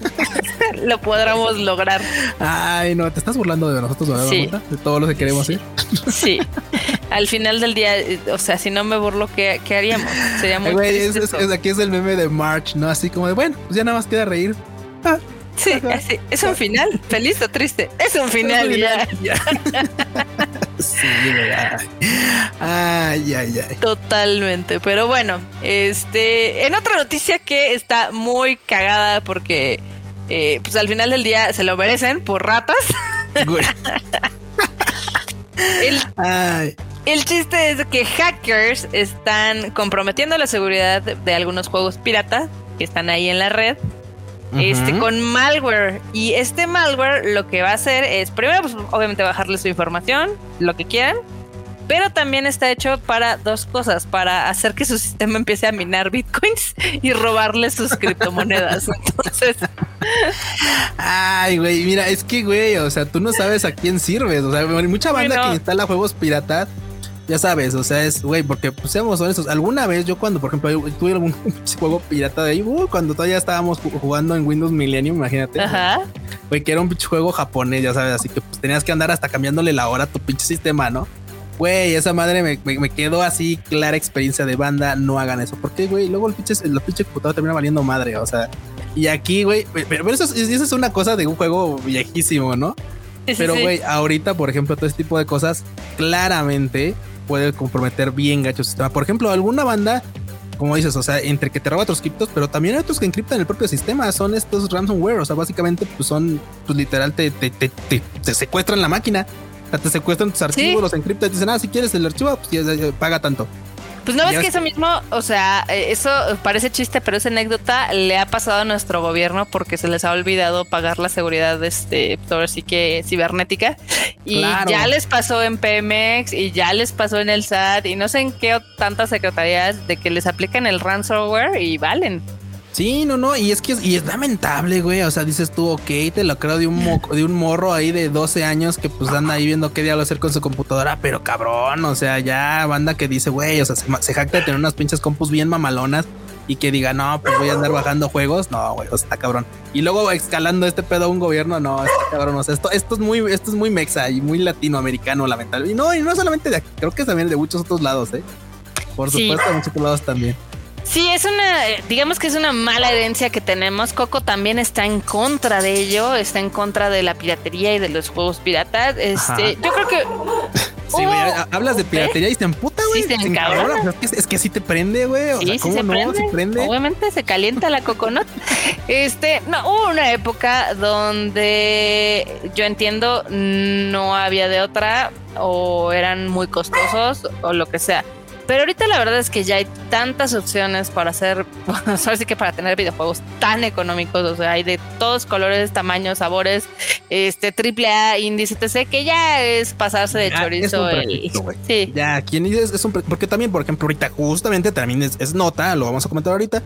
lo podremos lograr. Ay, no, te estás burlando de nosotros, ¿verdad? Sí. De todo lo que queremos ir. Sí. Al final del día, o sea, si no me burlo, ¿qué, qué haríamos? Sería muy Güey, es, aquí es el meme de March, ¿no? Así como de, bueno, pues ya nada más queda reír. Ah, sí, así, es un final, feliz o triste. Es un final, ya. sí, Ay, ay, ay. Totalmente. Pero bueno, este, en otra noticia que está muy cagada porque eh, pues al final del día se lo merecen por ratas. el, chiste es que hackers están comprometiendo la seguridad de, algunos juegos pirata que están ahí en la red. Este, con malware. Y este malware lo que va a hacer es, primero, pues, obviamente bajarle su información, lo que quieran. Pero también está hecho para dos cosas, para hacer que su sistema empiece a minar bitcoins y robarle sus criptomonedas. Entonces... Ay, güey, mira, es que, güey, o sea, tú no sabes a quién sirves. O sea, hay mucha banda que instala juegos piratas ya sabes, o sea, es, güey, porque pues, seamos honestos, alguna vez yo cuando, por ejemplo, tuve algún juego pirata de ahí, uh, cuando todavía estábamos jugando en Windows Millennium, imagínate. Ajá. Güey, que era un pinche juego japonés, ya sabes, así que pues tenías que andar hasta cambiándole la hora a tu pinche sistema, ¿no? Güey, esa madre me, quedó así clara experiencia de banda. No hagan eso. Porque, güey, luego el pinche, el pinche computador termina valiendo madre. O sea, y aquí, güey, pero, eso, es una cosa de un juego viejísimo, ¿no? pero, güey, ahorita, por ejemplo, todo este tipo de cosas claramente puede comprometer bien gacho el sistema. Por ejemplo, alguna banda, como dices, o sea, entre que te roba otros criptos, pero también hay otros que encriptan el propio sistema. Son estos ransomware. O sea, básicamente, pues son, pues literal, te, te, te, te secuestran la máquina te secuestran tus archivos, los encriptan y dicen, ah, si quieres el archivo, pues paga tanto. Pues no ves que eso mismo, o sea, eh, eso parece chiste, pero esa anécdota le ha pasado a nuestro gobierno porque se les ha olvidado pagar la seguridad, este, ahora sí que cibernética. Y ya les pasó en Pemex y ya les pasó en el SAT y no sé en qué tantas secretarías de que les aplican el ransomware y valen. Sí, no, no, y es que es, y es lamentable, güey. O sea, dices tú, ok, te lo creo de un, de un morro ahí de 12 años que pues anda ahí viendo qué diablo hacer con su computadora, pero cabrón, o sea, ya banda que dice, güey, o sea, se, jacta de tener unas pinches compus bien mamalonas y que diga, no, pues voy a andar bajando juegos. No, güey, o sea, está cabrón. Y luego escalando este pedo a un gobierno, no, está cabrón. O sea, esto, esto es muy, esto es muy mexa y muy latinoamericano, lamentablemente. Y no, y no solamente de aquí, creo que también de muchos otros lados, eh. Por supuesto, de muchos otros lados también. Sí, es una, digamos que es una mala herencia que tenemos. Coco también está en contra de ello, está en contra de la piratería y de los juegos piratas. Este, yo creo que Sí, güey, hablas de piratería y se emputa, güey. Sí, se Es que, es que sí te prende, güey. O sí, ¿cómo se no? Prende. Obviamente se calienta la coconut. Este, no, hubo una época donde yo entiendo no había de otra o eran muy costosos o lo que sea. Pero ahorita la verdad es que ya hay tantas opciones para hacer, así que para tener videojuegos tan económicos, o sea, hay de todos colores, tamaños, sabores, este triple A, índice, etc., que ya es pasarse de chorizo. sí. Ya, ¿quién dice? Es un porque también, por ejemplo, ahorita justamente también es, es nota, lo vamos a comentar ahorita.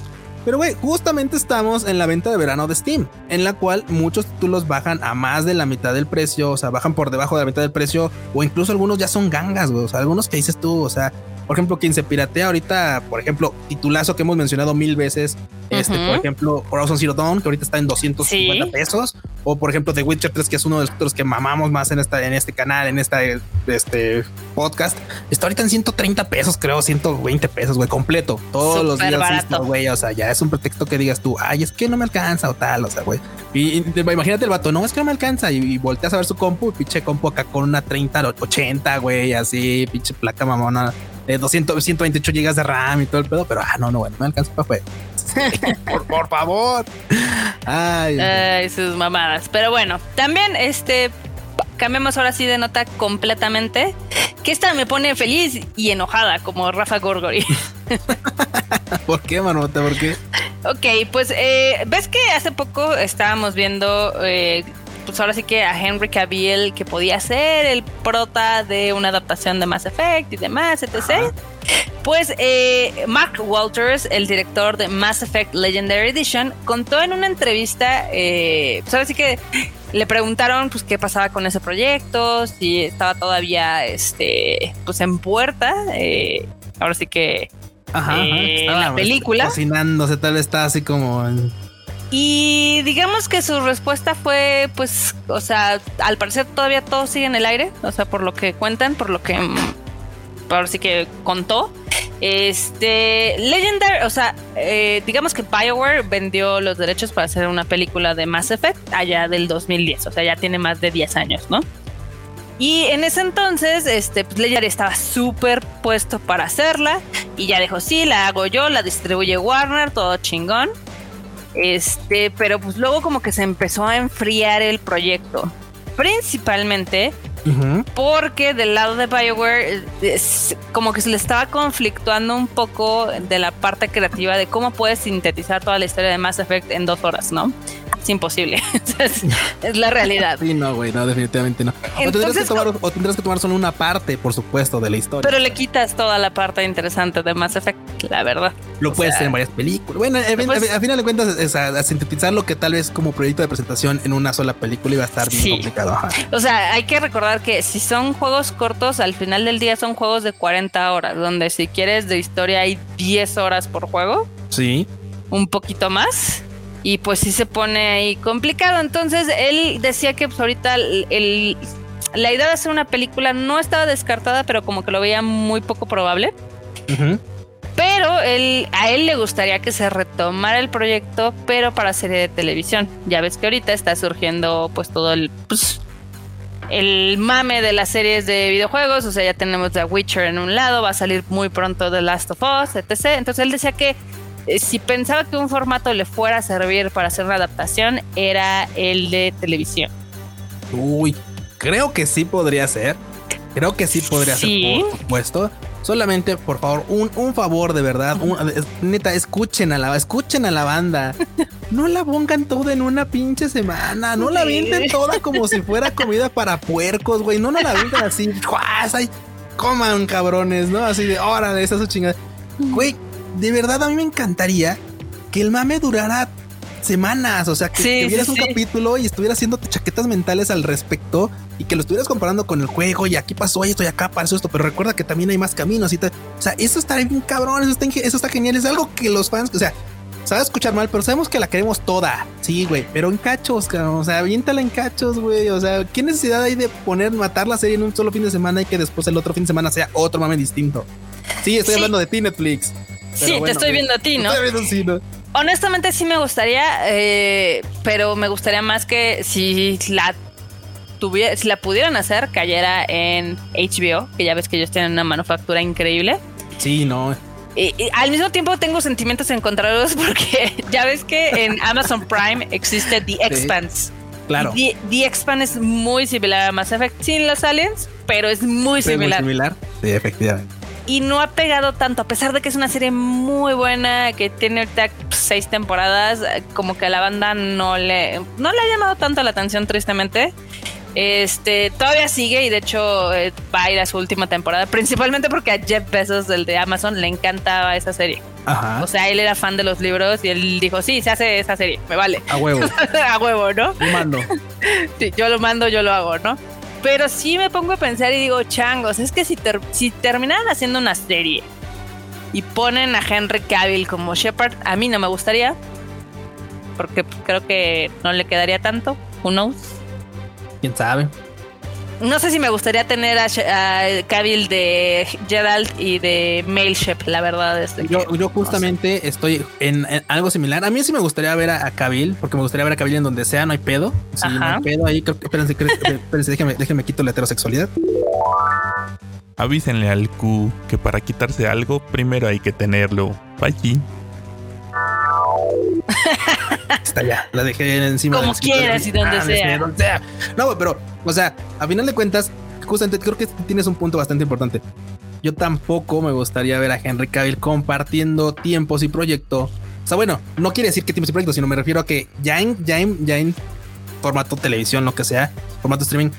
Pero güey, justamente estamos en la venta de verano de Steam, en la cual muchos títulos bajan a más de la mitad del precio, o sea, bajan por debajo de la mitad del precio, o incluso algunos ya son gangas, güey, o sea, algunos que dices tú, o sea, por ejemplo, quien se piratea ahorita, por ejemplo, titulazo que hemos mencionado mil veces, este, por ejemplo, Horizon Zero Dawn, que ahorita está en 250 pesos, o por ejemplo, The Witcher 3, que es uno de los títulos que mamamos más en esta, en este canal, en esta, este podcast, está ahorita en 130 pesos, creo, 120 pesos, güey, completo, todos los días, güey, o sea, ya es un pretexto que digas tú, ay, es que no me alcanza o tal, o sea, güey. Y, imagínate el vato, no, es que no me alcanza, y, volteas a ver su compu, pinche compu acá con una 30, 80, güey, así, pinche placa mamona de 200, 128 gigas de RAM y todo el pedo, pero ah, no, no, bueno, me alcanza para por, por, favor. Ay, Ay, sus mamadas. Pero bueno, también este cambiemos ahora sí de nota completamente. Que esta me pone feliz y enojada, como Rafa Gorgori. ¿Por qué, Manota? ¿Por qué? Ok, pues eh, ves que hace poco estábamos viendo eh, pues ahora sí que a Henry Cavill que podía ser el prota de una adaptación de Mass Effect y demás, etc. Pues eh, Mark Walters, el director de Mass Effect Legendary Edition, contó en una entrevista, eh, pues ahora sí que le preguntaron pues qué pasaba con ese proyecto, si estaba todavía este pues en puerta, eh, ahora sí que Ajá, eh, la película. Cocinándose, tal vez está así como en y digamos que su respuesta fue, pues, o sea, al parecer todavía todo sigue en el aire, o sea, por lo que cuentan, por lo que, mm, por sí que contó. Este, Legendary, o sea, eh, digamos que Bioware vendió los derechos para hacer una película de Mass Effect allá del 2010, o sea, ya tiene más de 10 años, ¿no? Y en ese entonces, este, pues Legendary estaba súper puesto para hacerla y ya dijo, sí, la hago yo, la distribuye Warner, todo chingón. Este, pero pues luego como que se empezó a enfriar el proyecto. Principalmente porque del lado de BioWare como que se le estaba conflictuando un poco de la parte creativa de cómo puedes sintetizar toda la historia de Mass Effect en dos horas, ¿no? Es imposible. es, la realidad. Sí, no, güey, no, definitivamente no. o, tendrás que tomar, o tendrás que tomar solo una parte, por supuesto, de la historia. Pero le quitas toda la parte interesante de Mass Effect, la verdad. Lo puedes hacer en varias películas. Bueno, a, final de cuentas, es a, sintetizar lo que tal vez como proyecto de presentación en una sola película iba a estar bien complicado. O sea, hay que recordar que si son juegos cortos, al final del día son juegos de 40 horas, donde si quieres de historia hay 10 horas por juego. Sí. Un poquito más y pues sí se pone ahí complicado. Entonces él decía que pues ahorita el, la idea de hacer una película no estaba descartada, pero como que lo veía muy poco probable. Pero él, a él le gustaría que se retomara el proyecto, pero para serie de televisión. Ya ves que ahorita está surgiendo pues todo el... Pues, el mame de las series de videojuegos, o sea, ya tenemos The Witcher en un lado, va a salir muy pronto The Last of Us, etc. Entonces él decía que si pensaba que un formato le fuera a servir para hacer una adaptación, era el de televisión. Uy, creo que sí podría ser. Creo que sí podría ser, por supuesto. Solamente, por favor, un, un favor de verdad. neta, escuchen a la, escuchen a la banda. No la pongan toda en una pinche semana. No la venden toda como si fuera comida para puercos, güey. No, no la venden así. Ay, coman cabrones, ¿no? Así de, órale, esa es su chingada. Güey, de verdad a mí me encantaría que el mame durara semanas. O sea, que, vieras un capítulo y estuvieras haciendo chaquetas mentales al respecto y que lo estuvieras comparando con el juego y aquí pasó esto y acá pasó esto, pero recuerda que también hay más caminos y tal. O sea, eso está bien cabrón, eso está, eso está genial. Es algo que los fans, o sea, sabe escuchar mal, pero sabemos que la queremos toda. Sí, güey, pero en cachos, cabrón. O sea, aviéntala en cachos, güey. O sea, ¿qué necesidad hay de poner, matar la serie en un solo fin de semana y que después el otro fin de semana sea otro mame distinto? Sí, estoy hablando de ti, Netflix. Sí, te estoy viendo a ti, ¿no? Honestamente sí me gustaría, eh, pero me gustaría más que si la tuviera, si la pudieran hacer, cayera en HBO, que ya ves que ellos tienen una manufactura increíble. Sí, no. Y, al mismo tiempo tengo sentimientos encontrados porque ya ves que en Amazon Prime existe The Expanse. claro. The, The, Expanse es muy similar a Mass Effect sin los aliens, pero es muy similar. muy similar, sí, efectivamente y no ha pegado tanto, a pesar de que es una serie muy buena, que tiene ahorita seis temporadas, como que a la banda no le, no le ha llamado tanto la atención, tristemente. Este todavía sigue y de hecho eh, va a ir a su última temporada, principalmente porque a Jeff Bezos, del de Amazon, le encantaba esa serie. Ajá. O sea, él era fan de los libros y él dijo: Sí, se hace esa serie, me vale. A huevo. a huevo, ¿no? Lo mando. sí, yo lo mando, yo lo hago, ¿no? Pero sí me pongo a pensar y digo, changos, es que si, si terminaran haciendo una serie y ponen a Henry Cavill como Shepard, a mí no me gustaría. Porque creo que no le quedaría tanto. Who knows? ¿Quién sabe? No sé si me gustaría tener a, Cavill de Gerald y de Mailship, la verdad. Este yo, yo justamente estoy en, algo similar. A mí sí me gustaría ver a, Cavill, porque me gustaría ver a Cavill en donde sea, no hay pedo. Si no hay pedo ahí, creo que, espérense, espérense déjenme, déjenme quito la heterosexualidad. Avísenle al Q que para quitarse algo, primero hay que tenerlo. Bye. Está ya, la dejé encima. Como quieras y donde, ah, sea. No, pero, o sea, a final de cuentas, justamente creo que tienes un punto bastante importante. Yo tampoco me gustaría ver a Henry Cavill compartiendo tiempos y proyecto. O sea, bueno, no quiere decir que tiempos y proyectos, sino me refiero a que ya en, ya en, ya en formato televisión, lo que sea, formato streaming,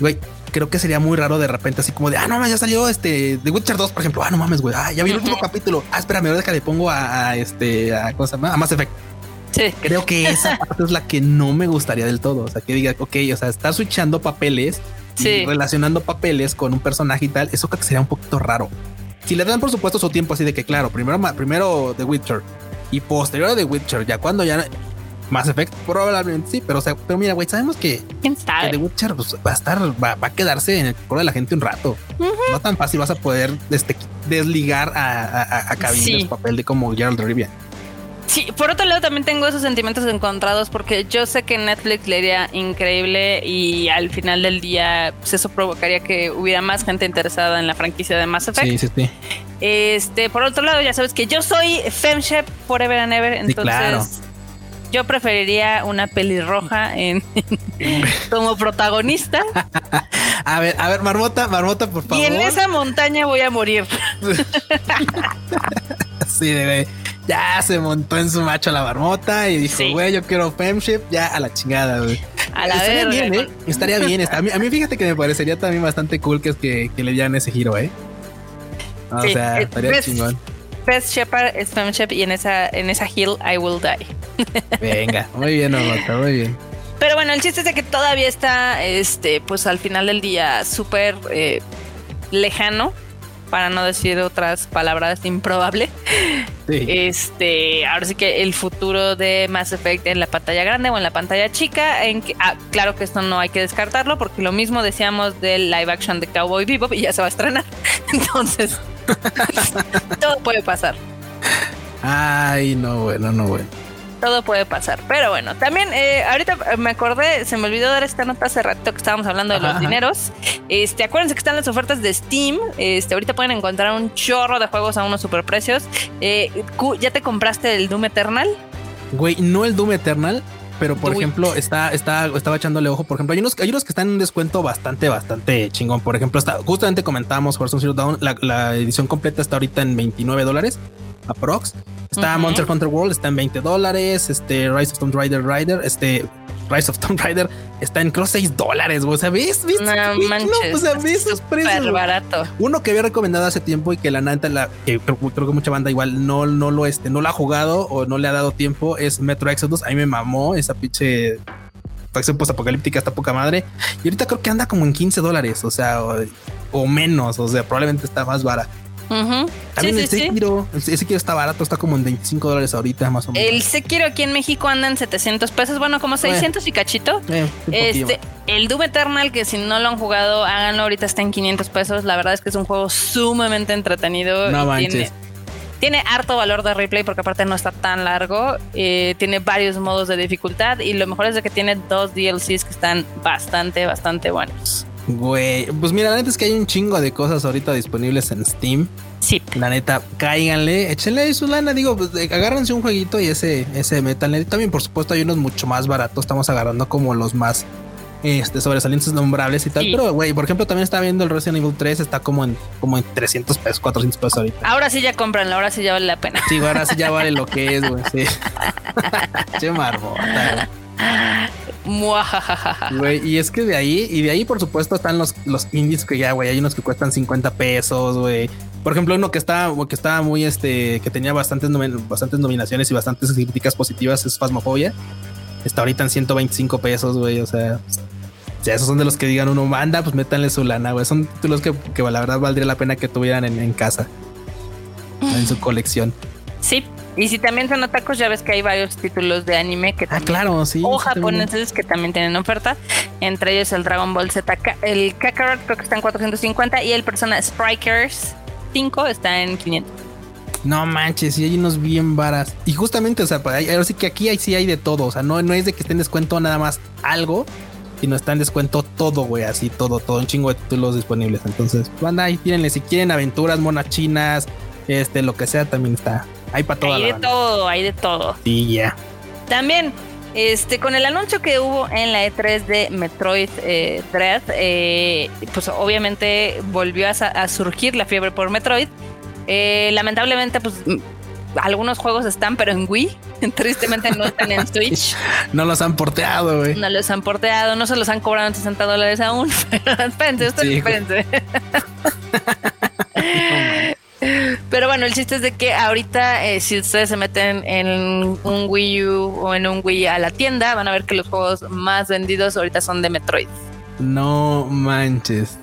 güey, creo que sería muy raro de repente, así como de, ah, no mames, ya salió este The Witcher 2, por ejemplo. Ah, no mames, güey. Ah, ya vi el último capítulo. Ah, espérame, ahora le pongo a, este, a cosa a Mass Effect. Sí. Creo que esa parte es la que no me gustaría del todo. O sea, que diga, ok, o sea, está switchando papeles y relacionando papeles con un personaje y tal. Eso creo que sería un poquito raro. Si le dan, por supuesto, su tiempo así de que, claro, primero, primero The Witcher y posterior a The Witcher, ya cuando ya Mass Effect, probablemente sí, pero o sea, pero mira, güey, sabemos que, ¿Quién sabe? The Witcher pues, va a estar, va, a quedarse en el cuerpo de la gente un rato. No tan fácil vas a poder este, desligar a, a, a el papel de como Gerald Rivia. Sí, por otro lado también tengo esos sentimientos encontrados porque yo sé que Netflix le iría increíble y al final del día pues, eso provocaría que hubiera más gente interesada en la franquicia de Mass Effect. Sí, sí, sí. Este, por otro lado, ya sabes que yo soy Femshep Forever and Ever, entonces yo preferiría una pelirroja en, como protagonista. A ver, a ver, Marmota, Marmota, por favor. Y en esa montaña voy a morir. sí, de ya se montó en su macho la marmota y dijo, güey, yo quiero femship, ya a la chingada, güey. A la Estaría bien, ¿eh? Estaría bien. A, mí, fíjate que me parecería también bastante cool que, es que, le dieran ese giro, ¿eh? O sea, estaría chingón. Best Shepard es Femship y en esa, en esa hill I will die. Venga, muy bien, Marmota, muy bien. Pero bueno, el chiste es de que todavía está, este, pues al final del día súper eh, lejano, para no decir otras palabras, improbable. Este, ahora sí que el futuro de Mass Effect en la pantalla grande o en la pantalla chica, en que, ah, claro que esto no hay que descartarlo, porque lo mismo decíamos del live action de Cowboy Bebop y ya se va a estrenar. Entonces, todo puede pasar. Ay, no, bueno, no, bueno todo puede pasar. Pero bueno, también eh, ahorita me acordé, se me olvidó dar esta nota hace rato que estábamos hablando de los dineros. Este, acuérdense que están las ofertas de Steam. Este, ahorita pueden encontrar un chorro de juegos a unos superprecios. Eh, ¿Ya te compraste el Doom Eternal? Güey, no el Doom Eternal, pero por ejemplo, está, está, estaba echándole ojo. Por ejemplo, hay unos, hay unos que están en un descuento bastante, bastante chingón. Por ejemplo, está, justamente comentamos Horizon Zero Dawn, la, la edición completa está ahorita en 29 dólares aprox. Está Monster Hunter World, está en 20 dólares. Este Rise of Tomb Raider Rider, este Rise of Tomb Raider está en creo 6 dólares, O sea, ¿ves? ¿Ves? No manches. o sea, ¿ves esos precios? barato. Uno que había recomendado hace tiempo y que la neta, la, que creo, que mucha banda igual no, no lo este, no lo ha jugado o no le ha dado tiempo es Metro Exodus. A mí me mamó esa pinche facción post-apocalíptica está poca madre. Y ahorita creo que anda como en 15 dólares, o sea, o, menos, o sea, probablemente está más También el Sekiro, el Sekiro está barato, está como en 25 dólares ahorita más o menos. El Sekiro aquí en México anda en 700 pesos, bueno, como 600 y cachito. Eh, este, el Doom Eternal, que si no lo han jugado, háganlo, ahorita está en 500 pesos. La verdad es que es un juego sumamente entretenido. No manches. Tiene, harto valor de replay porque aparte no está tan largo. Eh, tiene varios modos de dificultad y lo mejor es de que tiene dos DLCs que están bastante, bastante buenos. Güey, pues mira, la neta es que hay un chingo de cosas ahorita disponibles en Steam. Sí. La neta, cáiganle, échenle su lana, digo, pues, agárrense un jueguito y ese, ese metal. También, por supuesto, hay unos mucho más baratos. Estamos agarrando como los más este, sobresalientes nombrables y tal. Pero, güey, por ejemplo, también está viendo el Resident Evil 3, está como en, como en 300 pesos, 400 pesos ahorita. Ahora sí ya compran, ahora sí ya vale la pena. Sí, ahora sí ya vale lo que es, güey, sí. che marbota, Güey, y es que de ahí, y de ahí, por supuesto, están los, los indies que ya, güey, hay unos que cuestan 50 pesos, güey. Por ejemplo, uno que está, que estaba muy, este, que tenía bastantes, bastantes nominaciones y bastantes críticas positivas es Phasmophobia. Está ahorita en 125 pesos, güey. O sea, esos son de los que digan uno manda, pues métanle su lana, güey. Son títulos que, que la verdad valdría la pena que tuvieran en, en casa, en su colección. Sí, y si también son atacos, ya ves que hay varios títulos de anime que ah, claro, sí. O japoneses que también tienen oferta. Entre ellos el Dragon Ball Z, el Kakarot creo que está en 450 y el Persona Strikers 5 está en 500. No manches, y hay unos bien varas. Y justamente, o sea, pues, ahora sí que aquí hay, sí hay de todo. O sea, no, no es de que esté en descuento nada más algo, sino está en descuento todo, güey, así todo, todo, un chingo de títulos disponibles. Entonces, banda, ahí tírenle, si quieren aventuras, monas chinas, este, lo que sea, también está hay para toda Hay de todo, hay de todo. Sí, ya. También, este, con el anuncio que hubo en la E3 de Metroid eh, Dread, eh, pues obviamente volvió a, surgir la fiebre por Metroid. Eh, lamentablemente, pues algunos juegos están, pero en Wii. Tristemente no están en Switch. no los han porteado, güey. No los han porteado, no se los han cobrado en 60 dólares aún. Pero espérense, espérense. Pero bueno, el chiste es de que ahorita, eh, si ustedes se meten en un Wii U o en un Wii a la tienda, van a ver que los juegos más vendidos ahorita son de Metroid. No manches.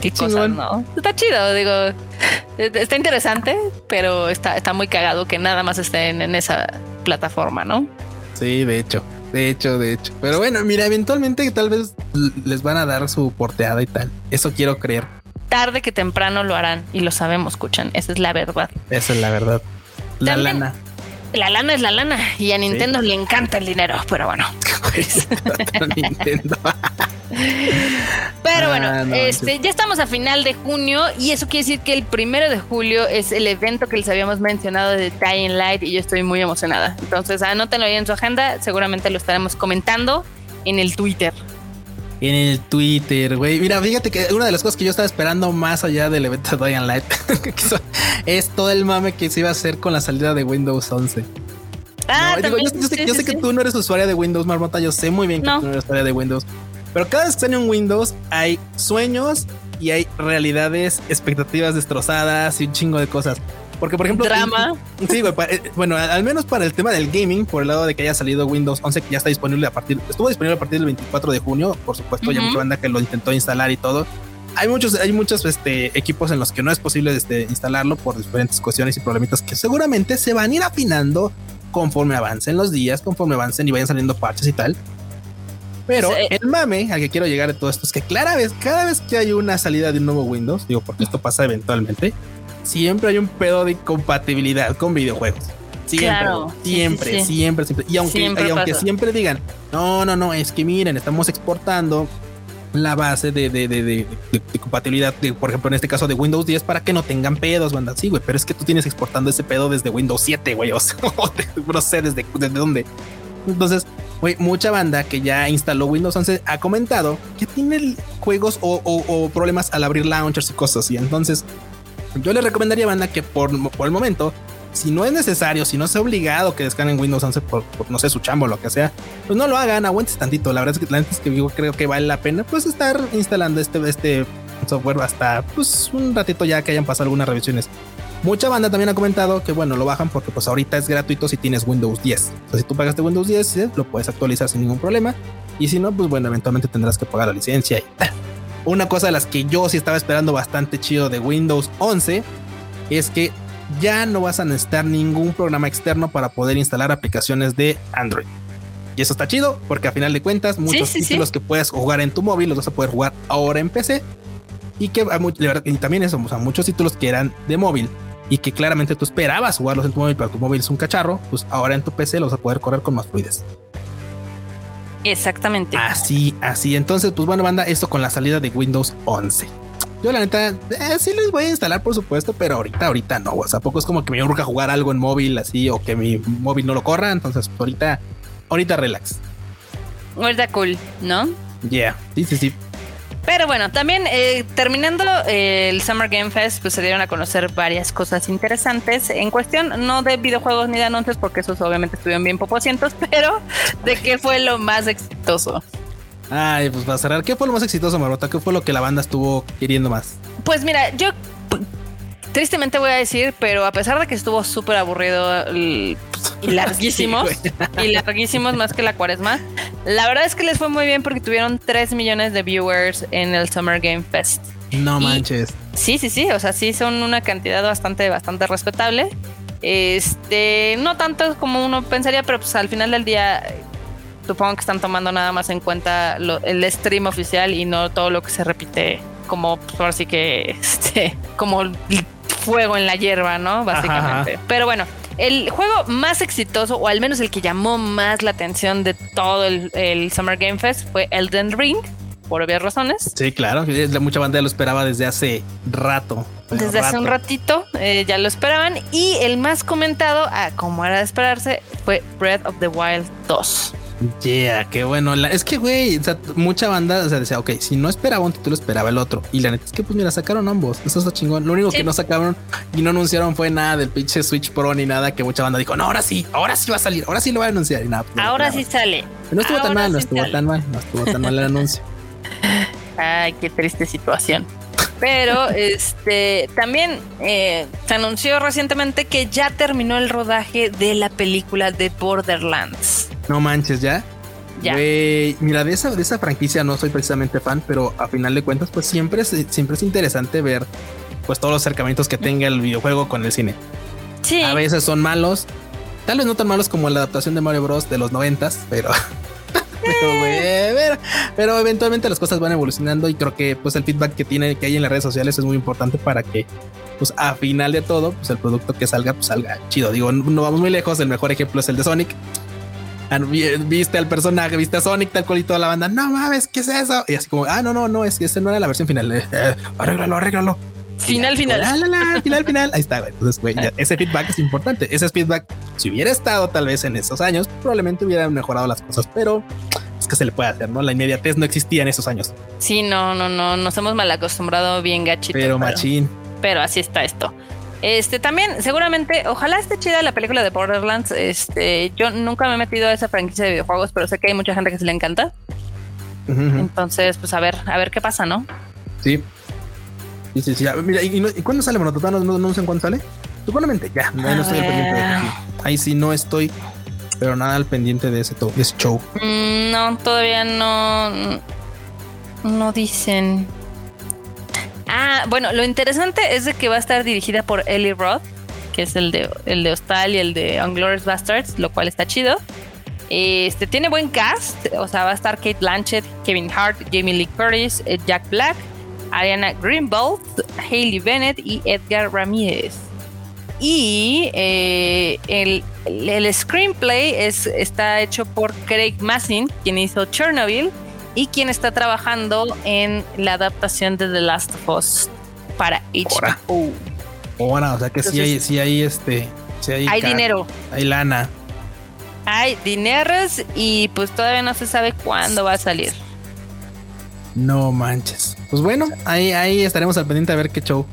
Qué cosas, ¿no? Está chido, digo. Está interesante, pero está, está muy cagado que nada más estén en esa plataforma, ¿no? Sí, de hecho. De hecho, de hecho. Pero bueno, mira, eventualmente tal vez les van a dar su porteada y tal. Eso quiero creer tarde que temprano lo harán y lo sabemos, escuchan. Esa es la verdad. Esa es la verdad. La lana. La lana es la lana y a Nintendo le encanta el dinero, pero bueno. pero bueno, ah, este, ya estamos a final de junio y eso quiere decir que el primero de julio es el evento que les habíamos mencionado de Dying Light y yo estoy muy emocionada. Entonces anótenlo ahí en su agenda, seguramente lo estaremos comentando en el Twitter en el Twitter, güey. Mira, fíjate que una de las cosas que yo estaba esperando más allá del evento de Dying Light es todo el mame que se iba a hacer con la salida de Windows 11. Ah, yo, sé, que tú no eres usuaria de Windows, Marmota. Yo sé muy bien que tú no eres usuaria de Windows. Pero cada vez que sale un Windows hay sueños y hay realidades, expectativas destrozadas y un chingo de cosas. Porque, por ejemplo. Drama. Sí, eh, bueno, al menos para el tema del gaming, por el lado de que haya salido Windows 11, que ya está disponible a partir. Estuvo disponible a partir del 24 de junio, por supuesto, ya mucha banda que lo intentó instalar y todo. Hay muchos, hay muchos este, equipos en los que no es posible este, instalarlo por diferentes cuestiones y problemitas que seguramente se van a ir afinando conforme avancen los días, conforme avancen y vayan saliendo parches y tal. Pero el mame al que quiero llegar de todo esto es que cada vez, cada vez que hay una salida de un nuevo Windows, digo, porque esto pasa eventualmente, siempre hay un pedo de compatibilidad con videojuegos. Siempre, siempre, siempre, siempre. Y aunque, siempre, aunque siempre digan, no, no, no, es que miren, estamos exportando la base de, de, de, de, compatibilidad, por ejemplo, en este caso de Windows 10 para que no tengan pedos, banda. Sí, güey, pero es que tú tienes exportando ese pedo desde Windows 7, güey. O sea, no sé desde, desde dónde. Entonces, güey, mucha banda que ya instaló Windows 11 ha comentado que tiene juegos o, o problemas al abrir launchers y cosas así. Entonces, yo le recomendaría, banda, que por, por el momento si no es necesario, si no es obligado que descarguen Windows 11 por, no sé, su chambo o lo que sea, pues no lo hagan, aguantes tantito. La verdad es que la es que digo, creo que vale la pena pues estar instalando este, este software hasta pues un ratito ya que hayan pasado algunas revisiones. Mucha banda también ha comentado que bueno, lo bajan porque pues ahorita es gratuito si tienes Windows 10. O sea, si tú pagaste Windows 10, ¿eh? lo puedes actualizar sin ningún problema. Y si no, pues bueno, eventualmente tendrás que pagar la licencia. Y, una cosa de las que yo sí estaba esperando bastante chido de Windows 11 es que ya no vas a necesitar ningún programa externo para poder instalar aplicaciones de Android. Y eso está chido porque a final de cuentas muchos títulos que puedes jugar en tu móvil los vas a poder jugar ahora en PC. Y que y también eso, o sea, muchos títulos que eran de móvil y que claramente tú esperabas jugarlos en tu móvil, pero tu móvil es un cacharro, pues ahora en tu PC los vas a poder correr con más fluidez. Exactamente. Así, así. Entonces, pues bueno, banda, esto con la salida de Windows 11. Yo la neta, eh, sí les voy a instalar, por supuesto, pero ahorita, ahorita no. O sea, poco es como que me urge jugar algo en móvil así o que mi móvil no lo corra. Entonces, pues, ahorita, ahorita relax. Ahorita cool, ¿no? Yeah, sí, sí, sí. Pero bueno, también eh, terminando eh, el Summer Game Fest, pues se dieron a conocer varias cosas interesantes en cuestión, no de videojuegos ni de anuncios, porque esos obviamente estuvieron bien popocientos, pero de qué fue lo más exitoso. Ay, pues para cerrar, ¿qué fue lo más exitoso, Marota? ¿Qué fue lo que la banda estuvo queriendo más? Pues mira, yo tristemente voy a decir, pero a pesar de que estuvo súper aburrido y larguísimos, y larguísimos más que la cuaresma, la verdad es que les fue muy bien porque tuvieron 3 millones de viewers en el Summer Game Fest. No manches. Sí, sí, sí, o sea, sí son una cantidad bastante, bastante respetable. Este, no tanto como uno pensaría, pero pues al final del día supongo que están tomando nada más en cuenta el stream oficial y no todo lo que se repite como pues, ahora sí que este, como fuego en la hierba, ¿no? Básicamente. Pero bueno, el juego más exitoso, o al menos el que llamó más la atención de todo el, Summer Game Fest, fue Elden Ring, por obvias razones. Sí, claro, mucha banda lo esperaba desde hace rato. Desde hace un ratito eh, ya lo esperaban. Y el más comentado, a como era de esperarse, fue Breath of the Wild 2. Yeah, qué bueno. es que, güey, mucha banda, o sea, decía, ok, si no esperaba un título, esperaba el otro. Y la neta es que, pues mira, sacaron ambos. Eso está chingón. Lo único que no sacaron y no anunciaron fue nada del pinche Switch Pro ni nada que mucha banda dijo, no, ahora sí, ahora sí va a salir, ahora sí lo va a anunciar. Y nada, pues, ahora sí sale. no estuvo tan mal, no estuvo tan mal, no estuvo tan mal el anuncio. Ay, qué triste situación. Pero este también eh, se anunció recientemente que ya terminó el rodaje de la película de Borderlands. No manches, ya. Ya. mira, de esa, de esa franquicia no soy precisamente fan, pero a final de cuentas, pues siempre es, siempre es interesante ver pues todos los acercamientos que tenga el videojuego con el cine. Sí. A veces son malos, tal vez no tan malos como la adaptación de Mario Bros. de los noventas, pero pero, eventualmente las cosas van evolucionando y creo que pues el feedback que tiene que hay en las redes sociales es muy importante para que pues a final de todo pues el producto que salga pues salga chido. Digo, no vamos muy lejos, el mejor ejemplo es el de Sonic. Viste al personaje, viste a Sonic tal cual y toda la banda, no mames, ¿qué es eso? Y así como, ah, no, no, no, es que ese no era la versión final. Eh, eh, arréglalo, arréglalo. Final, final. final, final. Ahí está, Entonces, güey, ese feedback es importante. Ese feedback, si hubiera estado tal vez en esos años, probablemente hubiera mejorado las cosas, pero es que se le puede hacer, ¿no? La inmediatez no existía en esos años. Sí, no, no, no. Nos hemos mal acostumbrado bien gachito. Pero, machín. Pero así está esto. Este también, seguramente, ojalá esté chida la película de Borderlands. Este, yo nunca me he metido a esa franquicia de videojuegos, pero sé que hay mucha gente que se le encanta. Entonces, pues a ver, a ver qué pasa, ¿no? Sí, Sí, sí, sí. Mira, ¿y, cuándo sale bueno No, no, no, sé en cuándo sale. Supuestamente ya. No, estoy al pendiente de Ahí sí no estoy, pero nada al pendiente de ese, de ese show. Mm, no, todavía no. No dicen. Ah, bueno, lo interesante es de que va a estar dirigida por Ellie Roth, que es el de, el de Hostal y el de Unglorious Bastards, lo cual está chido. Este tiene buen cast, o sea, va a estar Kate Blanchett, Kevin Hart, Jamie Lee Curtis, eh, Jack Black, Ariana Greenblatt, Hayley Bennett y Edgar Ramírez. Y eh, el, screenplay es, está hecho por Craig Massin, quien hizo Chernobyl y quien está trabajando en la adaptación de The Last of Us para HBO. Ahora, o sea que sí hay, sí hay este, hay, dinero, hay lana, hay dineros y pues todavía no se sabe cuándo va a salir. No manches. Pues bueno, ahí, ahí estaremos al pendiente a ver qué show.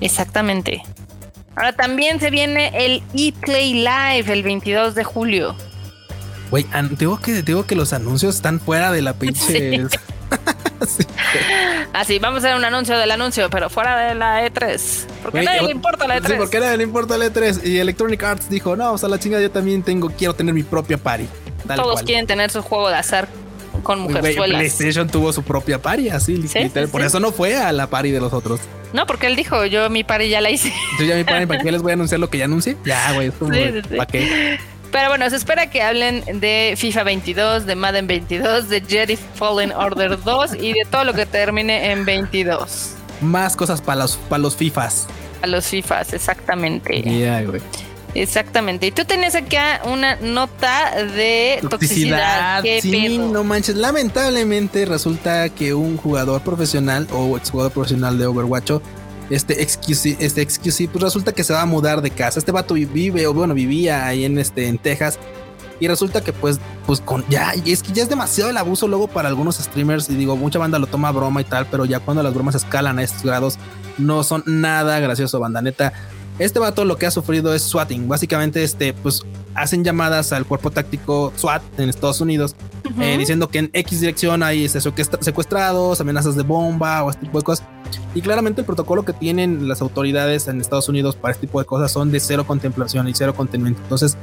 Exactamente. Ahora también se viene el ePlay Live el 22 de julio. Güey, digo que, digo que los anuncios están fuera de la pinche. Así, vamos a hacer un anuncio del anuncio, pero fuera de la E3. Porque a nadie le importa la E3. Sí, porque a nadie le importa la E3. Y Electronic Arts dijo, no, o sea, la chinga yo también tengo, quiero tener mi propia party. Todos quieren tener su juego de azar con mujeres. PlayStation tuvo su propia party, así, Por eso no fue a la party de los otros. No, porque él dijo, yo mi party ya la hice. Yo ya mi party, ¿para qué les voy a anunciar lo que ya anuncié? Ya, güey, ¿para qué? Pero bueno, se espera que hablen de FIFA 22, de Madden 22, de Jedi Fallen Order 2 y de todo lo que termine en 22. Más cosas para los, para los FIFAs. Para los FIFAs, exactamente. güey. Exactamente. Y tú tenías acá una nota de toxicidad. sí, no manches. Lamentablemente resulta que un jugador profesional o exjugador profesional de Overwatch este excuse, este excuse, pues resulta que se va a mudar de casa. Este vato vive, o bueno, vivía ahí en este, en Texas. Y resulta que pues, pues con ya, es que ya es demasiado el abuso luego para algunos streamers. Y digo, mucha banda lo toma broma y tal, pero ya cuando las bromas escalan a estos grados, no son nada gracioso, banda neta. Este vato lo que ha sufrido es swatting. Básicamente, este, pues hacen llamadas al cuerpo táctico SWAT en Estados Unidos, eh, diciendo que en X dirección hay este, secuestrados, amenazas de bomba o este tipo de cosas. Y claramente el protocolo que tienen las autoridades en Estados Unidos para este tipo de cosas son de cero contemplación y cero contenimiento. Entonces,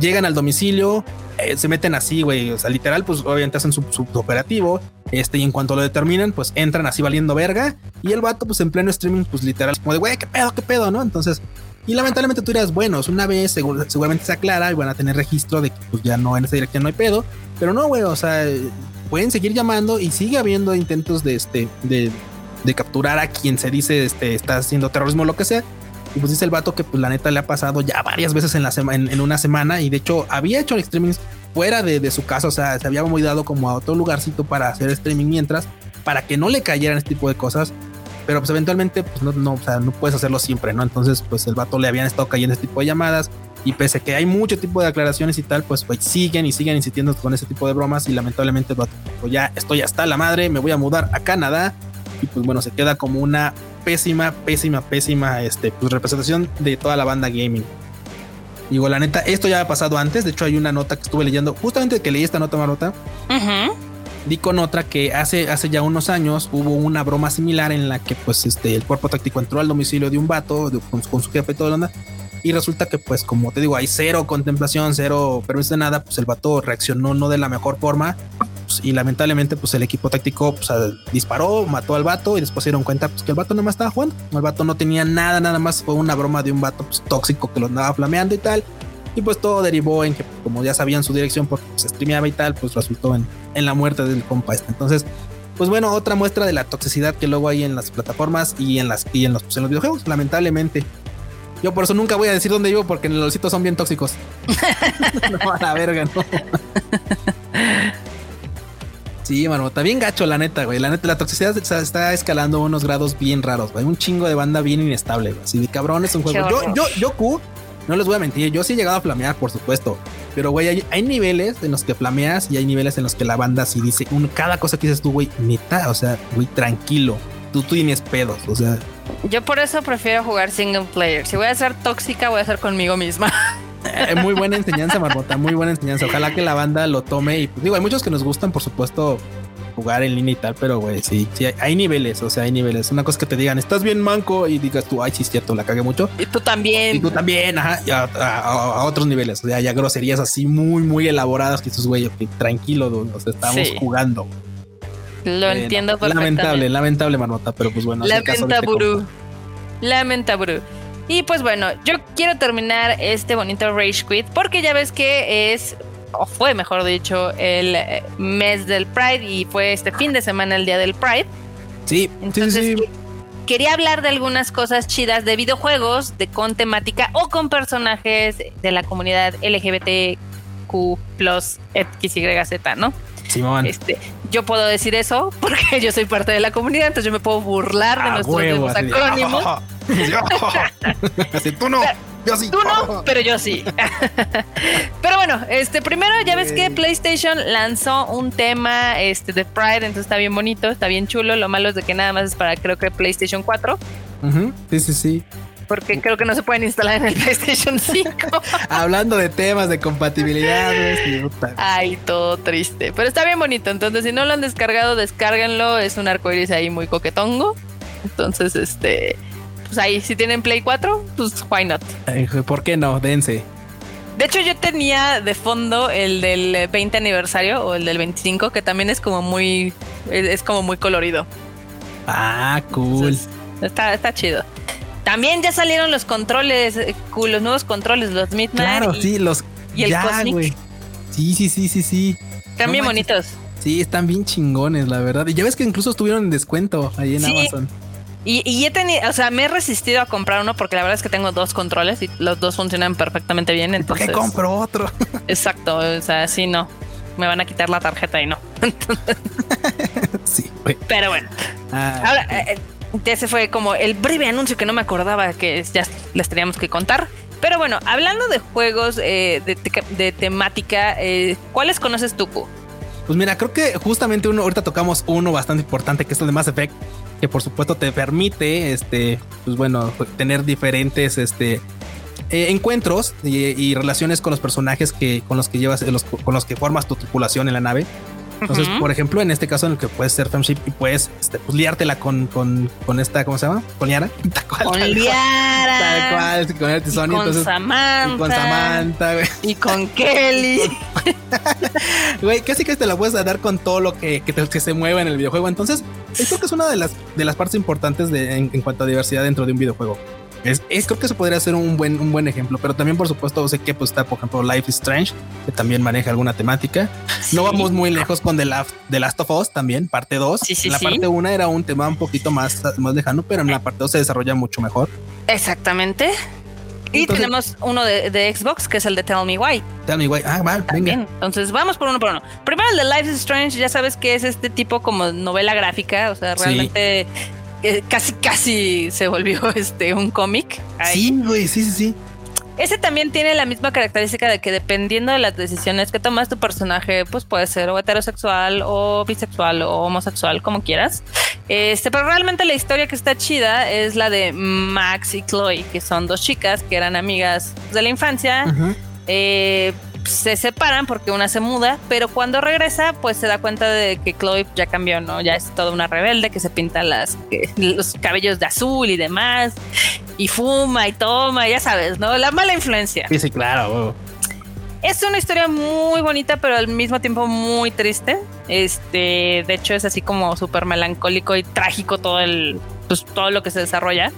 llegan al domicilio, eh, se meten así, güey. O sea, literal, pues obviamente hacen su, su, operativo. Este, y en cuanto lo determinan, pues entran así valiendo verga. Y el vato, pues en pleno streaming, pues literal, como de, güey, qué pedo, qué pedo, ¿no? Entonces, y lamentablemente tú dirás, bueno, una vez seguramente se aclara y van a tener registro de que pues ya no en esa dirección no hay pedo. Pero no, güey, o sea, pueden seguir llamando y sigue habiendo intentos de este, de, de capturar a quien se dice este, está haciendo terrorismo o lo que sea. Y pues dice el vato que pues la neta le ha pasado ya varias veces en, una semana. Y de hecho había hecho streaming fuera de, su casa, o sea, se había movido como a otro lugarcito para hacer streaming mientras, para que no le cayeran este tipo de cosas. Pero pues eventualmente pues no, no, o sea, no puedes hacerlo siempre, ¿no? Entonces pues el vato le habían estado cayendo este tipo de llamadas. Y pese a que hay mucho tipo de aclaraciones y tal, pues, pues siguen y siguen insistiendo con ese tipo de bromas. Y lamentablemente el vato, pues ya estoy hasta la madre, me voy a mudar a Canadá y pues bueno, se queda como una pésima, pésima, pésima este, pues, representación de toda la banda gaming. Digo, la neta, esto ya ha pasado antes. De hecho, hay una nota que estuve leyendo, justamente que leí esta nota, Marota. Di con otra que hace, hace ya unos años hubo una broma similar en la que, pues, este, el cuerpo táctico entró al domicilio de un vato con, su jefe y todo onda. Y resulta que, pues, como te digo, hay cero contemplación, cero permiso de nada. Pues el vato reaccionó no de la mejor forma pues, y lamentablemente pues el equipo táctico pues, disparó, mató al vato y después se dieron cuenta pues, que el vato no más estaba jugando. El vato no tenía nada, nada más fue una broma de un vato pues, tóxico que lo andaba flameando y tal. Y pues todo derivó en que como ya sabían su dirección porque se streameaba y tal, pues resultó en, en la muerte del compa este. Entonces, pues bueno, otra muestra de la toxicidad que luego hay en las plataformas y en las y en los, en los videojuegos, lamentablemente. Yo por eso nunca voy a decir dónde vivo porque los sitios son bien tóxicos. no, a la verga, no. Sí, mano, está bien gacho, la neta, güey. La neta, la toxicidad está escalando a unos grados bien raros, güey. Un chingo de banda bien inestable, güey. Así de cabrón es un juego. Yo, yo, yo, Q, no les voy a mentir, yo sí he llegado a flamear, por supuesto. Pero, güey, hay, niveles en los que flameas y hay niveles en los que la banda sí dice cada cosa que dices tú, güey, neta, o sea, güey, tranquilo. Tú, tú tienes pedos, o sea. Yo por eso prefiero jugar single player. Si voy a ser tóxica, voy a ser conmigo misma. Eh, muy buena enseñanza, Marmota, muy buena enseñanza. Ojalá que la banda lo tome. Y pues, digo, hay muchos que nos gustan, por supuesto, jugar en línea y tal, pero güey, sí, sí, hay, niveles, o sea, hay niveles. Una cosa que te digan, estás bien manco y digas tú, ay, sí, es cierto, la cagué mucho. Y tú también. Y tú también, ajá, a, otros niveles, o sea, ya groserías así muy, muy elaboradas que dices, güey, tranquilo, nos estamos jugando. Lo entiendo perfectamente. Lamentable, lamentable, Marmota, pero pues bueno. Lamenta, Buru. Lamenta, Buru. Y pues bueno, yo quiero terminar este bonito Rage Quit porque ya ves que es, o fue mejor dicho, el eh, mes del Pride y fue este fin de semana el día del Pride. Sí, entonces quería hablar de algunas cosas chidas de videojuegos, de con temática o con personajes de la comunidad LGBTQ plus XYZ, ¿no? Sí, este, yo puedo decir eso porque yo soy parte de la comunidad, entonces yo me puedo burlar de nuestros acrónimos. tú no. Yo sí. Tú no, pero yo sí. pero bueno, este primero ya ves que PlayStation lanzó un tema este de Pride, entonces está bien bonito, está bien chulo. Lo malo es de que nada más es para creo que PlayStation 4. Sí, sí, sí. porque creo que no se pueden instalar en el PlayStation 5. Hablando de temas de compatibilidad, Ay, todo triste. Pero está bien bonito. Entonces, si no lo han descargado, descárguenlo. Es un arcoiris ahí muy coquetongo. Entonces, este, pues ahí, si tienen Play 4, pues why not. ¿Por qué no? Dense. De hecho, yo tenía de fondo el del 20 aniversario o el del 25, que también es como muy, es como muy colorido. Ah, cool. está, está chido. También ya salieron los controles, eh, los nuevos controles, los Midnight. Claro, sí, los. Y el Cosmic. Sí, sí, sí, sí, sí. Están bien bonitos. Sí, están bien chingones, la verdad. Y ya ves que incluso estuvieron en descuento ahí en Amazon. Y, y, he tenido, o sea, me he resistido a comprar uno porque la verdad es que tengo dos controles y los dos funcionan perfectamente bien. Entonces, ¿Por qué compro otro? exacto, o sea, sí, no. Me van a quitar la tarjeta y no. sí. Pero bueno. Ah, Ahora, eh, ese fue como el breve anuncio que no me acordaba que ya les teníamos que contar. Pero bueno, hablando de juegos eh, de, temática, eh, ¿cuáles conoces tú, Pues mira, creo que justamente uno, ahorita tocamos uno bastante importante, que es el de Mass Effect, que por supuesto te permite, este, pues bueno, tener diferentes, este, eh, encuentros y, relaciones con los personajes que con los que llevas, con los que formas tu tripulación en la nave. Entonces, por ejemplo, en este caso en el que puedes ser femship y puedes este, pues, liártela con, con, con, esta, ¿cómo se llama? Con Liara. con Liara. Tal cual, con y con Samantha. Y con Samantha, güey. Y con Kelly. Güey, casi que te la puedes dar con todo lo que, que, se mueva en el videojuego. Entonces, esto que es una de las, de las partes importantes de, en cuanto a diversidad dentro de un videojuego. Es, creo que eso podría ser un buen, un buen ejemplo, pero también por supuesto sé que pues está por ejemplo Life is Strange, que también maneja alguna temática. No vamos muy lejos con The Last, The Last of Us también, parte 2. la parte 1 era un tema un poquito más, más lejano, pero en la parte 2 se desarrolla mucho mejor. Exactamente. Y tenemos uno de, Xbox, que es el de Tell Me Why. Tell Me Why. Ah, va, venga. Entonces vamos por uno por uno. Primero el de Life is Strange, ya sabes que es este tipo como novela gráfica, o sea, realmente casi casi se volvió este un cómic. Sí, güey, sí, sí, sí. Ese también tiene la misma característica de que dependiendo de las decisiones que tomas tu personaje, pues puede ser o heterosexual o bisexual o homosexual, como quieras. Este, pero realmente la historia que está chida es la de Max y Chloe, que son dos chicas que eran amigas de la infancia se separan porque una se muda, pero cuando regresa, pues se da cuenta de que Chloe ya cambió, ¿no? Ya es toda una rebelde que se pinta las, los cabellos de azul y demás, y fuma y toma, ya sabes, ¿no? La mala influencia. Sí, sí, claro. Es una historia muy bonita, pero al mismo tiempo muy triste. Este, de hecho, es así como súper melancólico y trágico todo el, pues, todo lo que se desarrolla.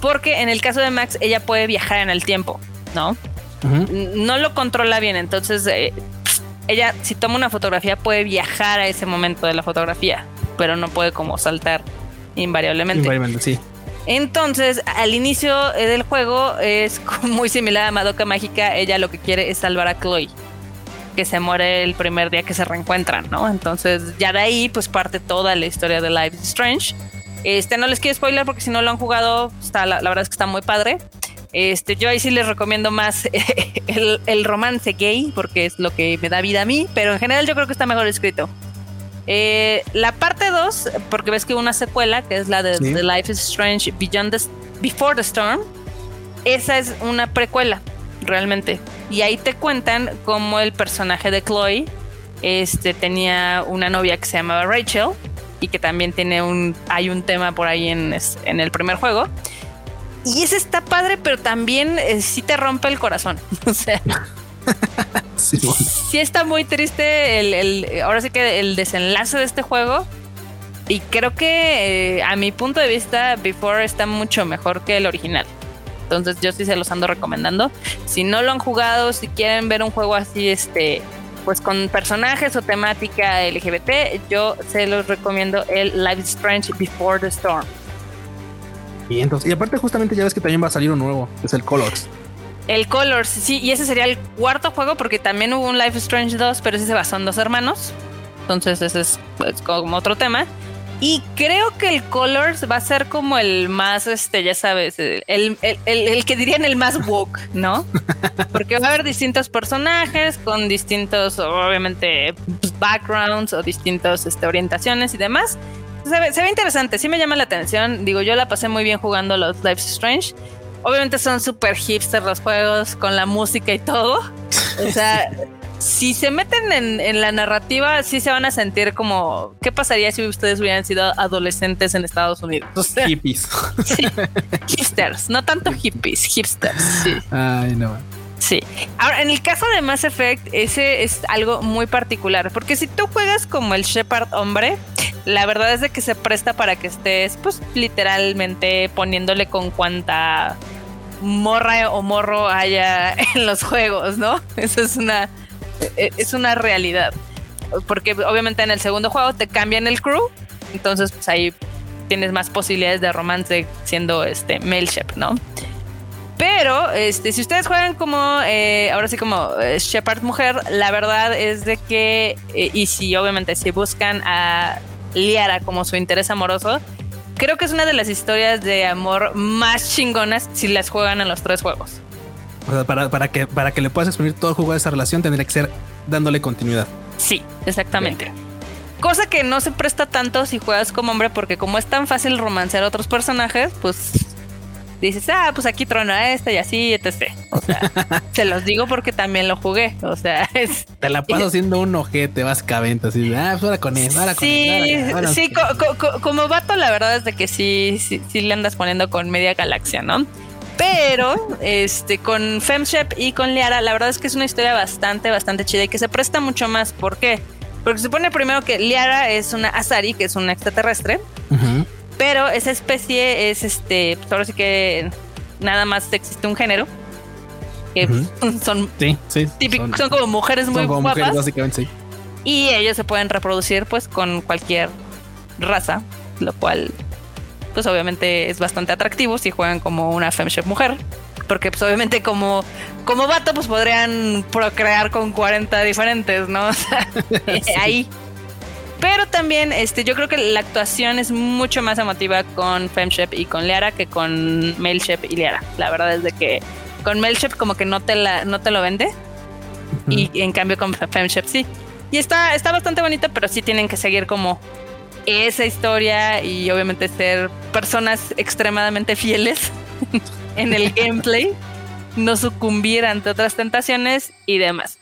Porque en el caso de Max, ella puede viajar en el tiempo, ¿no? No lo controla bien. Entonces, eh, ella, si toma una fotografía, puede viajar a ese momento de la fotografía, pero no puede como saltar invariablemente. Invariablemente, sí. Entonces, al inicio eh, del juego es muy similar a Madoka Mágica. Ella lo que quiere es salvar a Chloe, que se muere el primer día que se reencuentran, ¿no? Entonces, ya de ahí, pues parte toda la historia de Life is Strange. Este no les quiero spoiler porque si no lo han jugado, está, la verdad es que está muy padre. Este, yo ahí sí les recomiendo más el, romance gay, porque es lo que me da vida a mí, pero en general yo creo que está mejor escrito. Eh, la parte 2, porque ves que una secuela, que es la de The Life is Strange Beyond the, Before the Storm, esa es una precuela, realmente. Y ahí te cuentan cómo el personaje de Chloe este, tenía una novia que se llamaba Rachel y que también tiene un, hay un tema por ahí en, en el primer juego. Y ese está padre, pero también eh, sí te rompe el corazón. O sea, sí, está muy triste el, ahora sí que el desenlace de este juego. Y creo que eh, a mi punto de vista, Before está mucho mejor que el original. Entonces yo sí se los ando recomendando. Si no lo han jugado, si quieren ver un juego así, este, pues con personajes o temática LGBT, yo se los recomiendo el Life is Strange Before the Storm. Y aparte justamente ya ves que también va a salir un nuevo, es el Colors. El Colors, sí, y ese sería el cuarto juego porque también hubo un Life Strange 2, pero ese se basó en dos hermanos. Entonces ese es, como otro tema. Y creo que el Colors va a ser como el más, este, ya sabes, el, el, el, que dirían el más woke, ¿no? Porque va a haber distintos personajes con distintos, obviamente, pues, backgrounds o distintas este, orientaciones y demás. Se ve, interesante, sí me llama la atención. Digo, yo la pasé muy bien jugando los Life Strange. Obviamente son súper hipster los juegos, con la música y todo. O sea, si se meten en, la narrativa, sí se van a sentir como, ¿qué pasaría si ustedes hubieran sido adolescentes en Estados Unidos? hippies. Sí, hipsters, no tanto hippies, hipsters. Sí. Ay, no. Sí. Ahora, en el caso de Mass Effect, ese es algo muy particular, porque si tú juegas como el Shepard hombre, la verdad es de que se presta para que estés, pues, literalmente poniéndole con cuanta morra o morro haya en los juegos, ¿no? Eso es una, e, es una realidad. Porque obviamente en el segundo juego te cambian el crew, entonces pues ahí tienes más posibilidades de romance siendo este Shep, ¿no? Pero este, si ustedes juegan como, eh, ahora sí como eh, Shepard mujer, la verdad es de que, eh, y si obviamente si buscan a Liara como su interés amoroso, creo que es una de las historias de amor más chingonas si las juegan en los tres juegos. O sea, para, que, para que le puedas exprimir todo el juego de esa relación, tendría que ser dándole continuidad. Sí, exactamente. Cosa que no se presta tanto si juegas como hombre, porque como es tan fácil romancear a otros personajes, pues dices, ah, pues aquí trona este y así, etc. O sea, se los digo porque también lo jugué. O sea, es. Te la paso haciendo un ojete básicamente, así, ah, pues ahora con él, ahora con él. sí, como vato, la verdad es de que sí, sí, sí le andas poniendo con media galaxia, ¿no? Pero este, con Femshep y con Liara, la verdad es que es una historia bastante, bastante chida y que se presta mucho más. ¿Por qué? Porque se supone primero que Liara es una Asari, que es una extraterrestre. Pero esa especie es este. Pues ahora sí que nada más existe un género. Que son típicos, son, como mujeres muy guapas. básicamente, sí. Y ellos se pueden reproducir pues con cualquier raza, lo cual pues obviamente es bastante atractivo si juegan como una femshep mujer. Porque pues obviamente como, como vato pues podrían procrear con 40 diferentes, ¿no? O sea, ahí. Pero también este, yo creo que la actuación es mucho más emotiva con Femshep y con Liara que con Mailshep y Liara. La verdad es de que con Mailshep como que no te, la, no te lo vende. Y en cambio con Femshep sí. Y está, está bastante bonita, pero sí tienen que seguir como esa historia y obviamente ser personas extremadamente fieles en el gameplay, no sucumbir ante otras tentaciones y demás.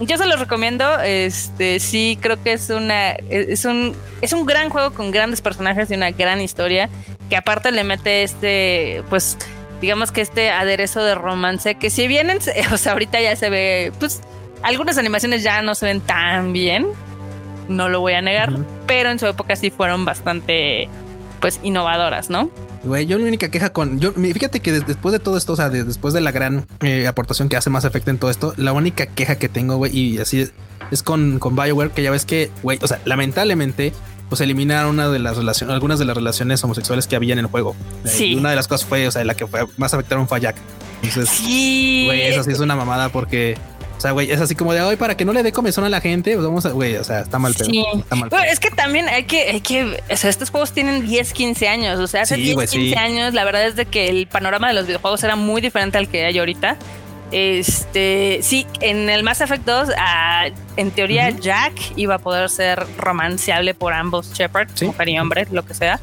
Yo se los recomiendo, este sí creo que es una es un es un gran juego con grandes personajes y una gran historia que aparte le mete este pues digamos que este aderezo de romance que si bien o sea, ahorita ya se ve pues algunas animaciones ya no se ven tan bien, no lo voy a negar, pero en su época sí fueron bastante, pues, innovadoras, ¿no? Güey, yo la única queja con. Yo, fíjate que después de todo esto, o sea, después de la gran eh, aportación que hace más efecto en todo esto, la única queja que tengo, güey, y así es, con, con Bioware, que ya ves que, güey, o sea, lamentablemente, pues eliminaron una de las relaciones, algunas de las relaciones homosexuales que había en el juego. Sí. Y una de las cosas fue, o sea, la que fue más afectaron fue a Jack. Entonces, sí. güey, eso sí es una mamada porque o sea, güey, es así como de hoy para que no le dé comezón a la gente, pues vamos a, güey, o sea, está mal pero Está mal es que también hay que, hay que, o sea, estos juegos tienen 10, 15 años, o sea, hace 10, 15 años, la verdad es de que el panorama de los videojuegos era muy diferente al que hay ahorita. Este, sí, en el Mass Effect 2, ah, en teoría, Jack iba a poder ser romanceable por ambos Shepard, mujer y hombre, lo que sea.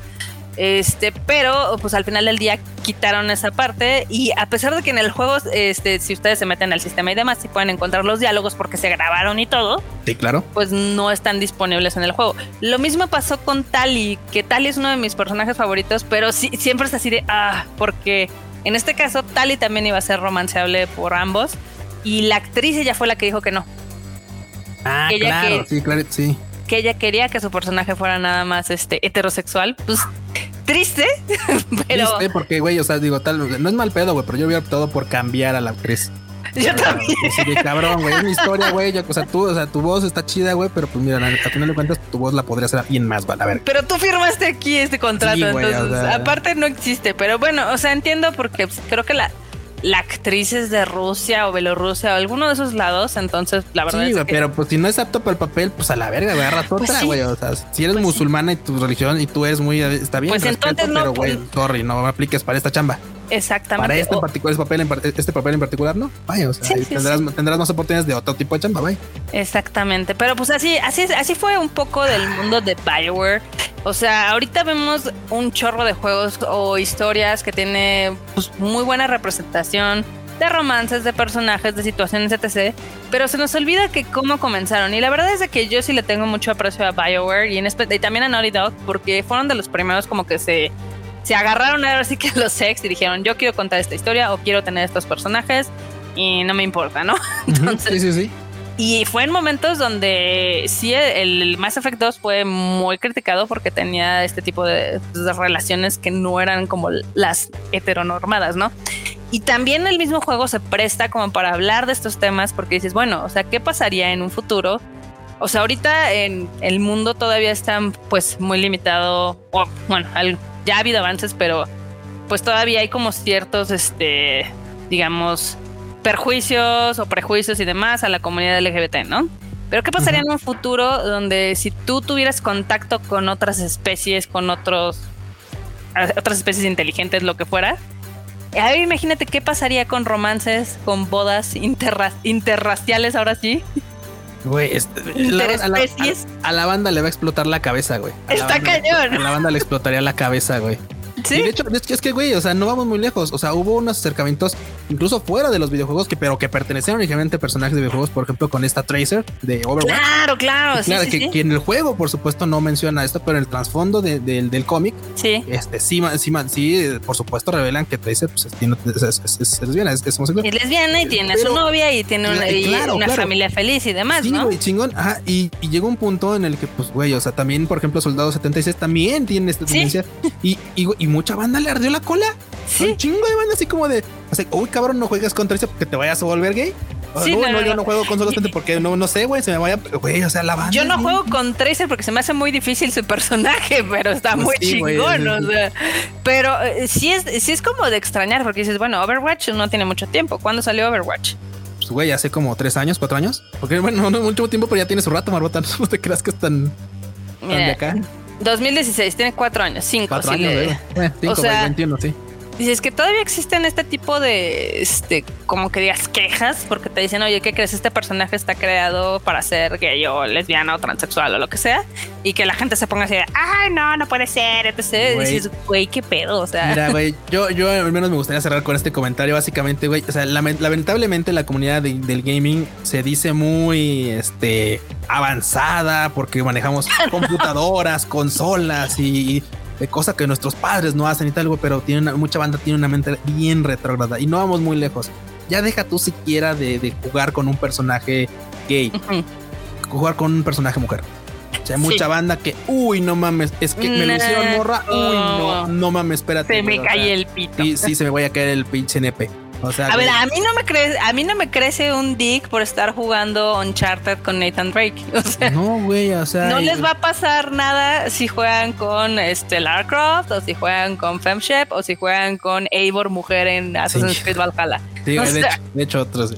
Este, pero pues al final del día quitaron esa parte y a pesar de que en el juego, este, si ustedes se meten al sistema y demás, si pueden encontrar los diálogos porque se grabaron y todo. Sí, claro. Pues no están disponibles en el juego. Lo mismo pasó con Tali, que Tali es uno de mis personajes favoritos, pero sí, siempre es así de, ah, porque en este caso Tali también iba a ser romanceable por ambos y la actriz ella fue la que dijo que no. Ah, claro, sí, claro, sí que ella quería que su personaje fuera nada más este heterosexual, pues triste, pero. Triste porque, güey, o sea, digo, tal, no es mal pedo, güey, pero yo hubiera optado por cambiar a la actriz. Yo también. Sí, cabrón, güey, es mi historia, güey. O sea, tú, o sea, tu voz está chida, güey, pero pues mira, al final de cuentas, tu voz la podría hacer bien más, vale, a ver. Pero tú firmaste aquí este contrato, entonces, aparte no existe, pero bueno, o sea, entiendo porque pues, creo que la, la actriz es de Rusia o Bielorrusia o alguno de esos lados, entonces la verdad sí, pero pues si no es apto para el papel, pues a la verga, güey, agarra pues otra, güey. O sea, si eres pues musulmana y tu religión y tú eres muy está bien, pues entonces no, pero güey, pues sorry, no me apliques para esta chamba. Exactamente. Para este, particular, este, papel en, este papel en particular, ¿no? Vaya, o sea, tendrás, tendrás, más oportunidades de otro tipo de chamba, vaya. Exactamente. Pero pues así, así, así fue un poco del mundo de Bioware. O sea, ahorita vemos un chorro de juegos o historias que tiene pues, muy buena representación de romances, de personajes, de situaciones, etc. Pero se nos olvida que cómo comenzaron. Y la verdad es que yo sí le tengo mucho aprecio a BioWare y, en y también a Naughty Dog porque fueron de los primeros como que se, se agarraron ahora sí que los ex y dijeron yo quiero contar esta historia o quiero tener estos personajes y no me importa, ¿no? Entonces, sí, sí, sí. Y fue en momentos donde sí el Mass Effect 2 fue muy criticado porque tenía este tipo de, de relaciones que no eran como las heteronormadas, ¿no? Y también el mismo juego se presta como para hablar de estos temas porque dices, bueno, o sea, ¿qué pasaría en un futuro? O sea, ahorita en el mundo todavía está pues muy limitado, o bueno, ya ha habido avances, pero pues todavía hay como ciertos, este, digamos, perjuicios o prejuicios y demás a la comunidad LGBT, ¿no? Pero ¿qué pasaría en un futuro donde si tú tuvieras contacto con otras especies, con otros, otras especies inteligentes, lo que fuera, a ver, imagínate qué pasaría con romances, con bodas interraciales ahora sí. Güey, a, la, banda le va a explotar la cabeza, güey. Está cañón. a la banda le explotaría la cabeza, güey. ¿Sí? de hecho, es que, güey, o sea, no vamos muy lejos. O sea, hubo unos acercamientos incluso fuera de los videojuegos, que, pero que pertenecían originalmente a personajes de videojuegos, por ejemplo, con esta Tracer de Overwatch. Claro, claro. claro, que, en el juego, por supuesto, no menciona esto, pero en el trasfondo del cómic, sí. Este, sí, sí, sí, por supuesto, revelan que Tracer pues, es, lesbiana, es, homosexual. Es lesbiana y tiene a su novia y tiene una, una familia feliz y demás, sí, ¿no? Güey, chingón. Ajá, y, y llegó un punto en el que, pues, güey, o sea, también, por ejemplo, Soldado 76 también tiene esta tendencia y, y, y mucha banda le ardió la cola. Sí. Un chingo de banda así como de, uy, cabrón, no juegas contra ese porque te vayas a volver gay. Sí, no, no, yo no juego con solo porque no, no sé, güey, se me vaya, güey, o sea, la banda. Yo no juego con Tracer porque se me hace muy difícil su personaje, pero está pues muy chingón, o sea. Pero eh, sí es, sí es como de extrañar porque dices, bueno, Overwatch no tiene mucho tiempo. ¿Cuándo salió Overwatch? Pues, güey, hace como tres años, cuatro años. Porque, bueno, no, mucho tiempo, pero ya tiene su rato, Marbota. No te creas que están, de acá. 2016, tiene cuatro años, cinco. Cuatro años, eh, cinco, o sea, 21, sí. Dices que todavía existen este tipo de, este, como que digas quejas, porque te dicen, oye, ¿qué crees? Este personaje está creado para ser gay o lesbiana o transexual o lo que sea, y que la gente se ponga así de, ay, no, no puede ser. Y dices, güey, qué pedo, o sea. Mira, güey, yo, yo al menos me gustaría cerrar con este comentario, básicamente, güey, o sea, lamentablemente la comunidad del gaming se dice muy, este, avanzada, porque manejamos computadoras, consolas y de cosa que nuestros padres no hacen y tal, güey, pero tienen mucha banda tiene una mente bien retrógrada y no vamos muy lejos. Ya deja tú siquiera de, jugar con un personaje gay, jugar con un personaje mujer. O sea, mucha banda que, uy, no mames, es que me lo hicieron morra, uy, no, no mames, espérate. Se me cae el pito. Sí, sí, se me voy a caer el pinche nepe a ver, a mí no me crece, a mí no me crece un dick por estar jugando Uncharted con Nathan Drake. no, güey, o sea, no les va a pasar nada si juegan con este Croft o si juegan con Femshep o si juegan con Eivor mujer en Assassin's Creed Valhalla. Sí, de, hecho, otros.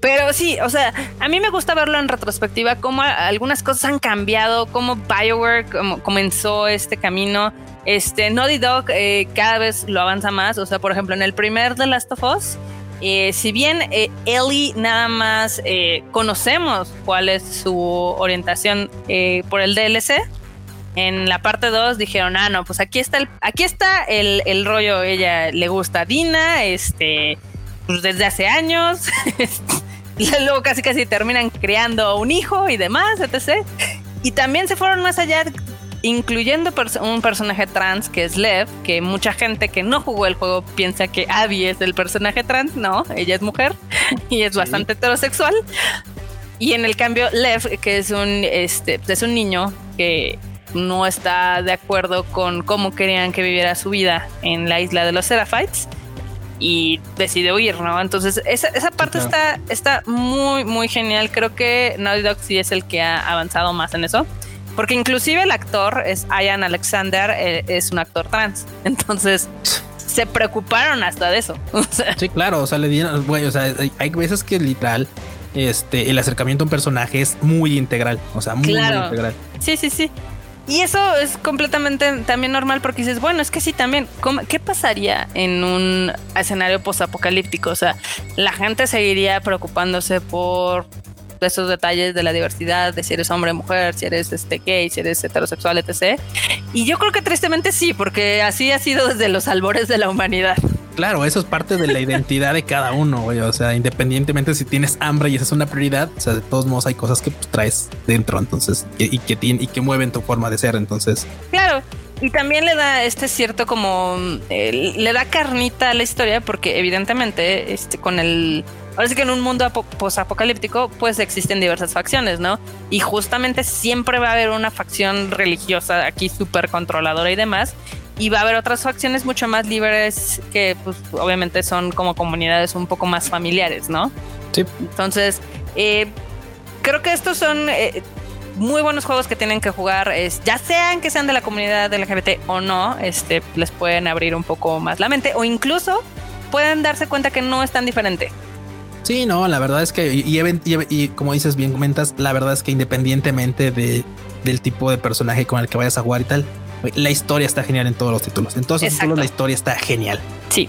Pero sí, o sea, a mí me gusta verlo en retrospectiva, cómo algunas cosas han cambiado, cómo Bioware comenzó este camino. Este, Naughty Dog eh, cada vez lo avanza más. O sea, por ejemplo, en el primer The Last of Us, eh, si bien eh, Ellie nada más conocemos cuál es su orientación por el DLC, en la parte 2 dijeron, ah, no, pues aquí está el, aquí está el, el rollo, ella le gusta a Dina, este, pues desde hace años, luego casi casi terminan creando un hijo y demás, etc. Y también se fueron más allá incluyendo un personaje trans que es Lev, que mucha gente que no jugó el juego piensa que Abby es el personaje trans, no, ella es mujer y es bastante heterosexual. Y en el cambio Lev, que es un este es un niño que no está de acuerdo con cómo querían que viviera su vida en la isla de los Seraphites y decide huir, ¿no? Entonces, esa, esa parte está, está muy, muy genial. Creo que Naughty Dog sí es el que ha avanzado más en eso. Porque inclusive el actor es Ian Alexander, eh, es un actor trans. Entonces se preocuparon hasta de eso. sí, claro, o sea, le dieron, güey, o sea, hay veces que literal este el acercamiento a un personaje es muy integral, o sea, muy, integral. Sí, sí, sí. Y eso es completamente también normal porque dices, bueno, es que sí, también, ¿qué pasaría en un escenario postapocalíptico? O sea, la gente seguiría preocupándose por esos detalles de la diversidad, de si eres hombre, mujer, si eres este gay, si eres heterosexual, etc. Y yo creo que tristemente sí, porque así ha sido desde los albores de la humanidad. Claro, eso es parte de la identidad de cada uno, güey. O sea, independientemente si tienes hambre y esa es una prioridad, o sea, de todos modos hay cosas que pues, traes dentro, entonces, y, que y que mueven tu forma de ser, entonces. Claro, y también le da este cierto como eh, le da carnita a la historia porque evidentemente este con el ahora sí que en un mundo posapocalíptico pues existen diversas facciones, ¿no? Y justamente siempre va a haber una facción religiosa aquí súper controladora y demás. Y va a haber otras facciones mucho más libres que pues obviamente son como comunidades un poco más familiares, ¿no? Sí. Entonces, eh, creo que estos son eh, muy buenos juegos que tienen que jugar, es, ya sean que sean de la comunidad LGBT o no, este, les pueden abrir un poco más la mente o incluso pueden darse cuenta que no es tan diferente. Sí, no, la verdad es que, y, como dices bien, comentas, la verdad es que independientemente de, del tipo de personaje con el que vayas a jugar y tal, la historia está genial en todos los títulos. En todos los títulos la historia está genial. Sí,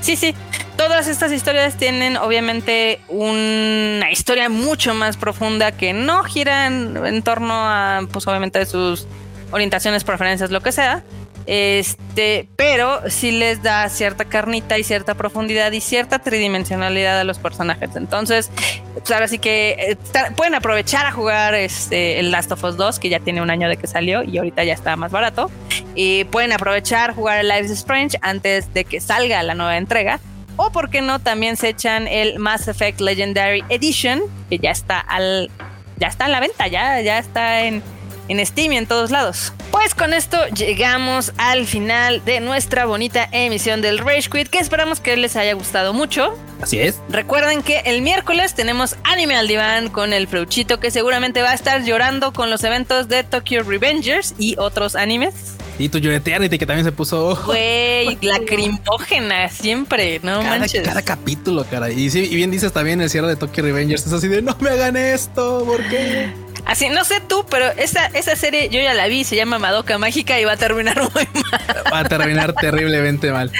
sí, sí todas estas historias tienen obviamente una historia mucho más profunda que no gira en, torno a, pues obviamente, sus orientaciones, preferencias, lo que sea. Este, pero sí les da cierta carnita y cierta profundidad y cierta tridimensionalidad a los personajes. Entonces, pues ahora sí que eh, pueden aprovechar a jugar este, el Last of Us 2, que ya tiene un año de que salió y ahorita ya está más barato. Y pueden aprovechar jugar el Life is Strange antes de que salga la nueva entrega o por qué no, también se echan el Mass Effect Legendary Edition, que ya está al. ya está en la venta, ya, ya está en, en Steam y en todos lados. Pues con esto llegamos al final de nuestra bonita emisión del Rage Quit, que esperamos que les haya gustado mucho. Así es. Recuerden que el miércoles tenemos Anime al Diván con el Freuchito, que seguramente va a estar llorando con los eventos de Tokyo Revengers y otros animes. Y tu Eternity que también se puso. Güey, lacrimógena siempre, no cada, manches. Cada capítulo, cara. Y, sí, y bien dices también el cierre de Tokyo Revengers. Es así de no me hagan esto, ¿por qué? Así, no sé tú, pero esa, esa serie yo ya la vi, se llama Madoka Mágica y va a terminar muy mal. Va a terminar terriblemente mal.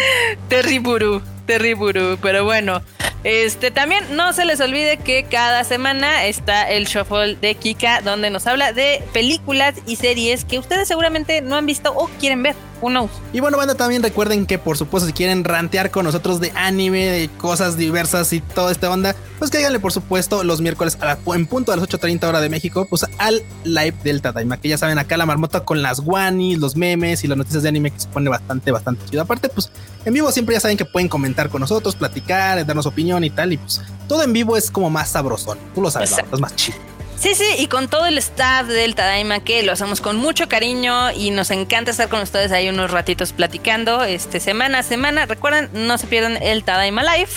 Terriburu, terriburu, pero bueno. Este también no se les olvide que cada semana está el shuffle de Kika donde nos habla de películas y series que ustedes seguramente no han visto o quieren ver. Uno. Y bueno, banda, también recuerden que por supuesto si quieren rantear con nosotros de anime, de cosas diversas y toda esta onda, pues cáiganle por supuesto los miércoles a la, en punto a las 8.30 hora de México, pues al live del Tadaima, que ya saben acá la marmota con las guanis, los memes y las noticias de anime que se pone bastante, bastante chido. Aparte, pues en vivo siempre ya saben que pueden comentar con nosotros, platicar, darnos opinión y tal, y pues todo en vivo es como más sabrosón, tú lo sabes, es más chido. Sí, sí, y con todo el staff del Tadaima que lo hacemos con mucho cariño y nos encanta estar con ustedes ahí unos ratitos platicando, este semana a semana. Recuerden, no se pierdan el Tadaima Live.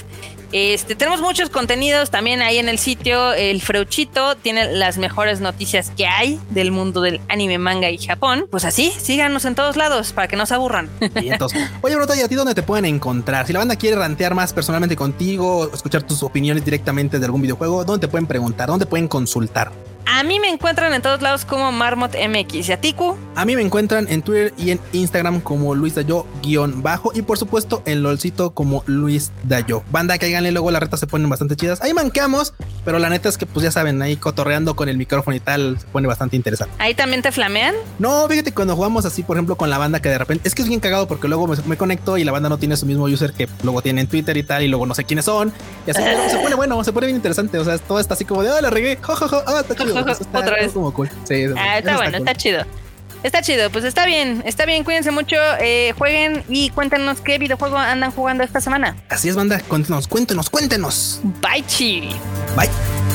Este, tenemos muchos contenidos también ahí en el sitio. El Freuchito tiene las mejores noticias que hay del mundo del anime, manga y Japón. Pues así, síganos en todos lados para que no se aburran. Y entonces, oye, Brota, ¿y a ti dónde te pueden encontrar? Si la banda quiere rantear más personalmente contigo, escuchar tus opiniones directamente de algún videojuego, ¿dónde te pueden preguntar? ¿Dónde pueden consultar? A mí me encuentran en todos lados como Marmot MX. ¿Y a Tiku? A mí me encuentran en Twitter y en Instagram como Luis Dayo guion bajo y por supuesto en LOLcito como Luis Dayo. Banda, cáiganle, luego las retas se ponen bastante chidas. Ahí manqueamos, pero la neta es que pues ya saben, ahí cotorreando con el micrófono y tal, se pone bastante interesante. ¿Ahí también te flamean? No, fíjate, cuando jugamos así, por ejemplo, con la banda que de repente, es que es bien cagado porque luego me, conecto y la banda no tiene su mismo user que luego tiene en Twitter y tal, y luego no sé quiénes son. Y así se pone bueno, se pone bien interesante. O sea, todo está así como de, ah, la regué, jojojo, ah, está chido. Otra vez. como cool. Sí, ah, está, bueno, está chido. Está chido, pues está bien, está bien, cuídense mucho, eh, jueguen y cuéntenos qué videojuego andan jugando esta semana. Así es, banda, cuéntenos, cuéntenos, cuéntenos. Bye, chill. Bye.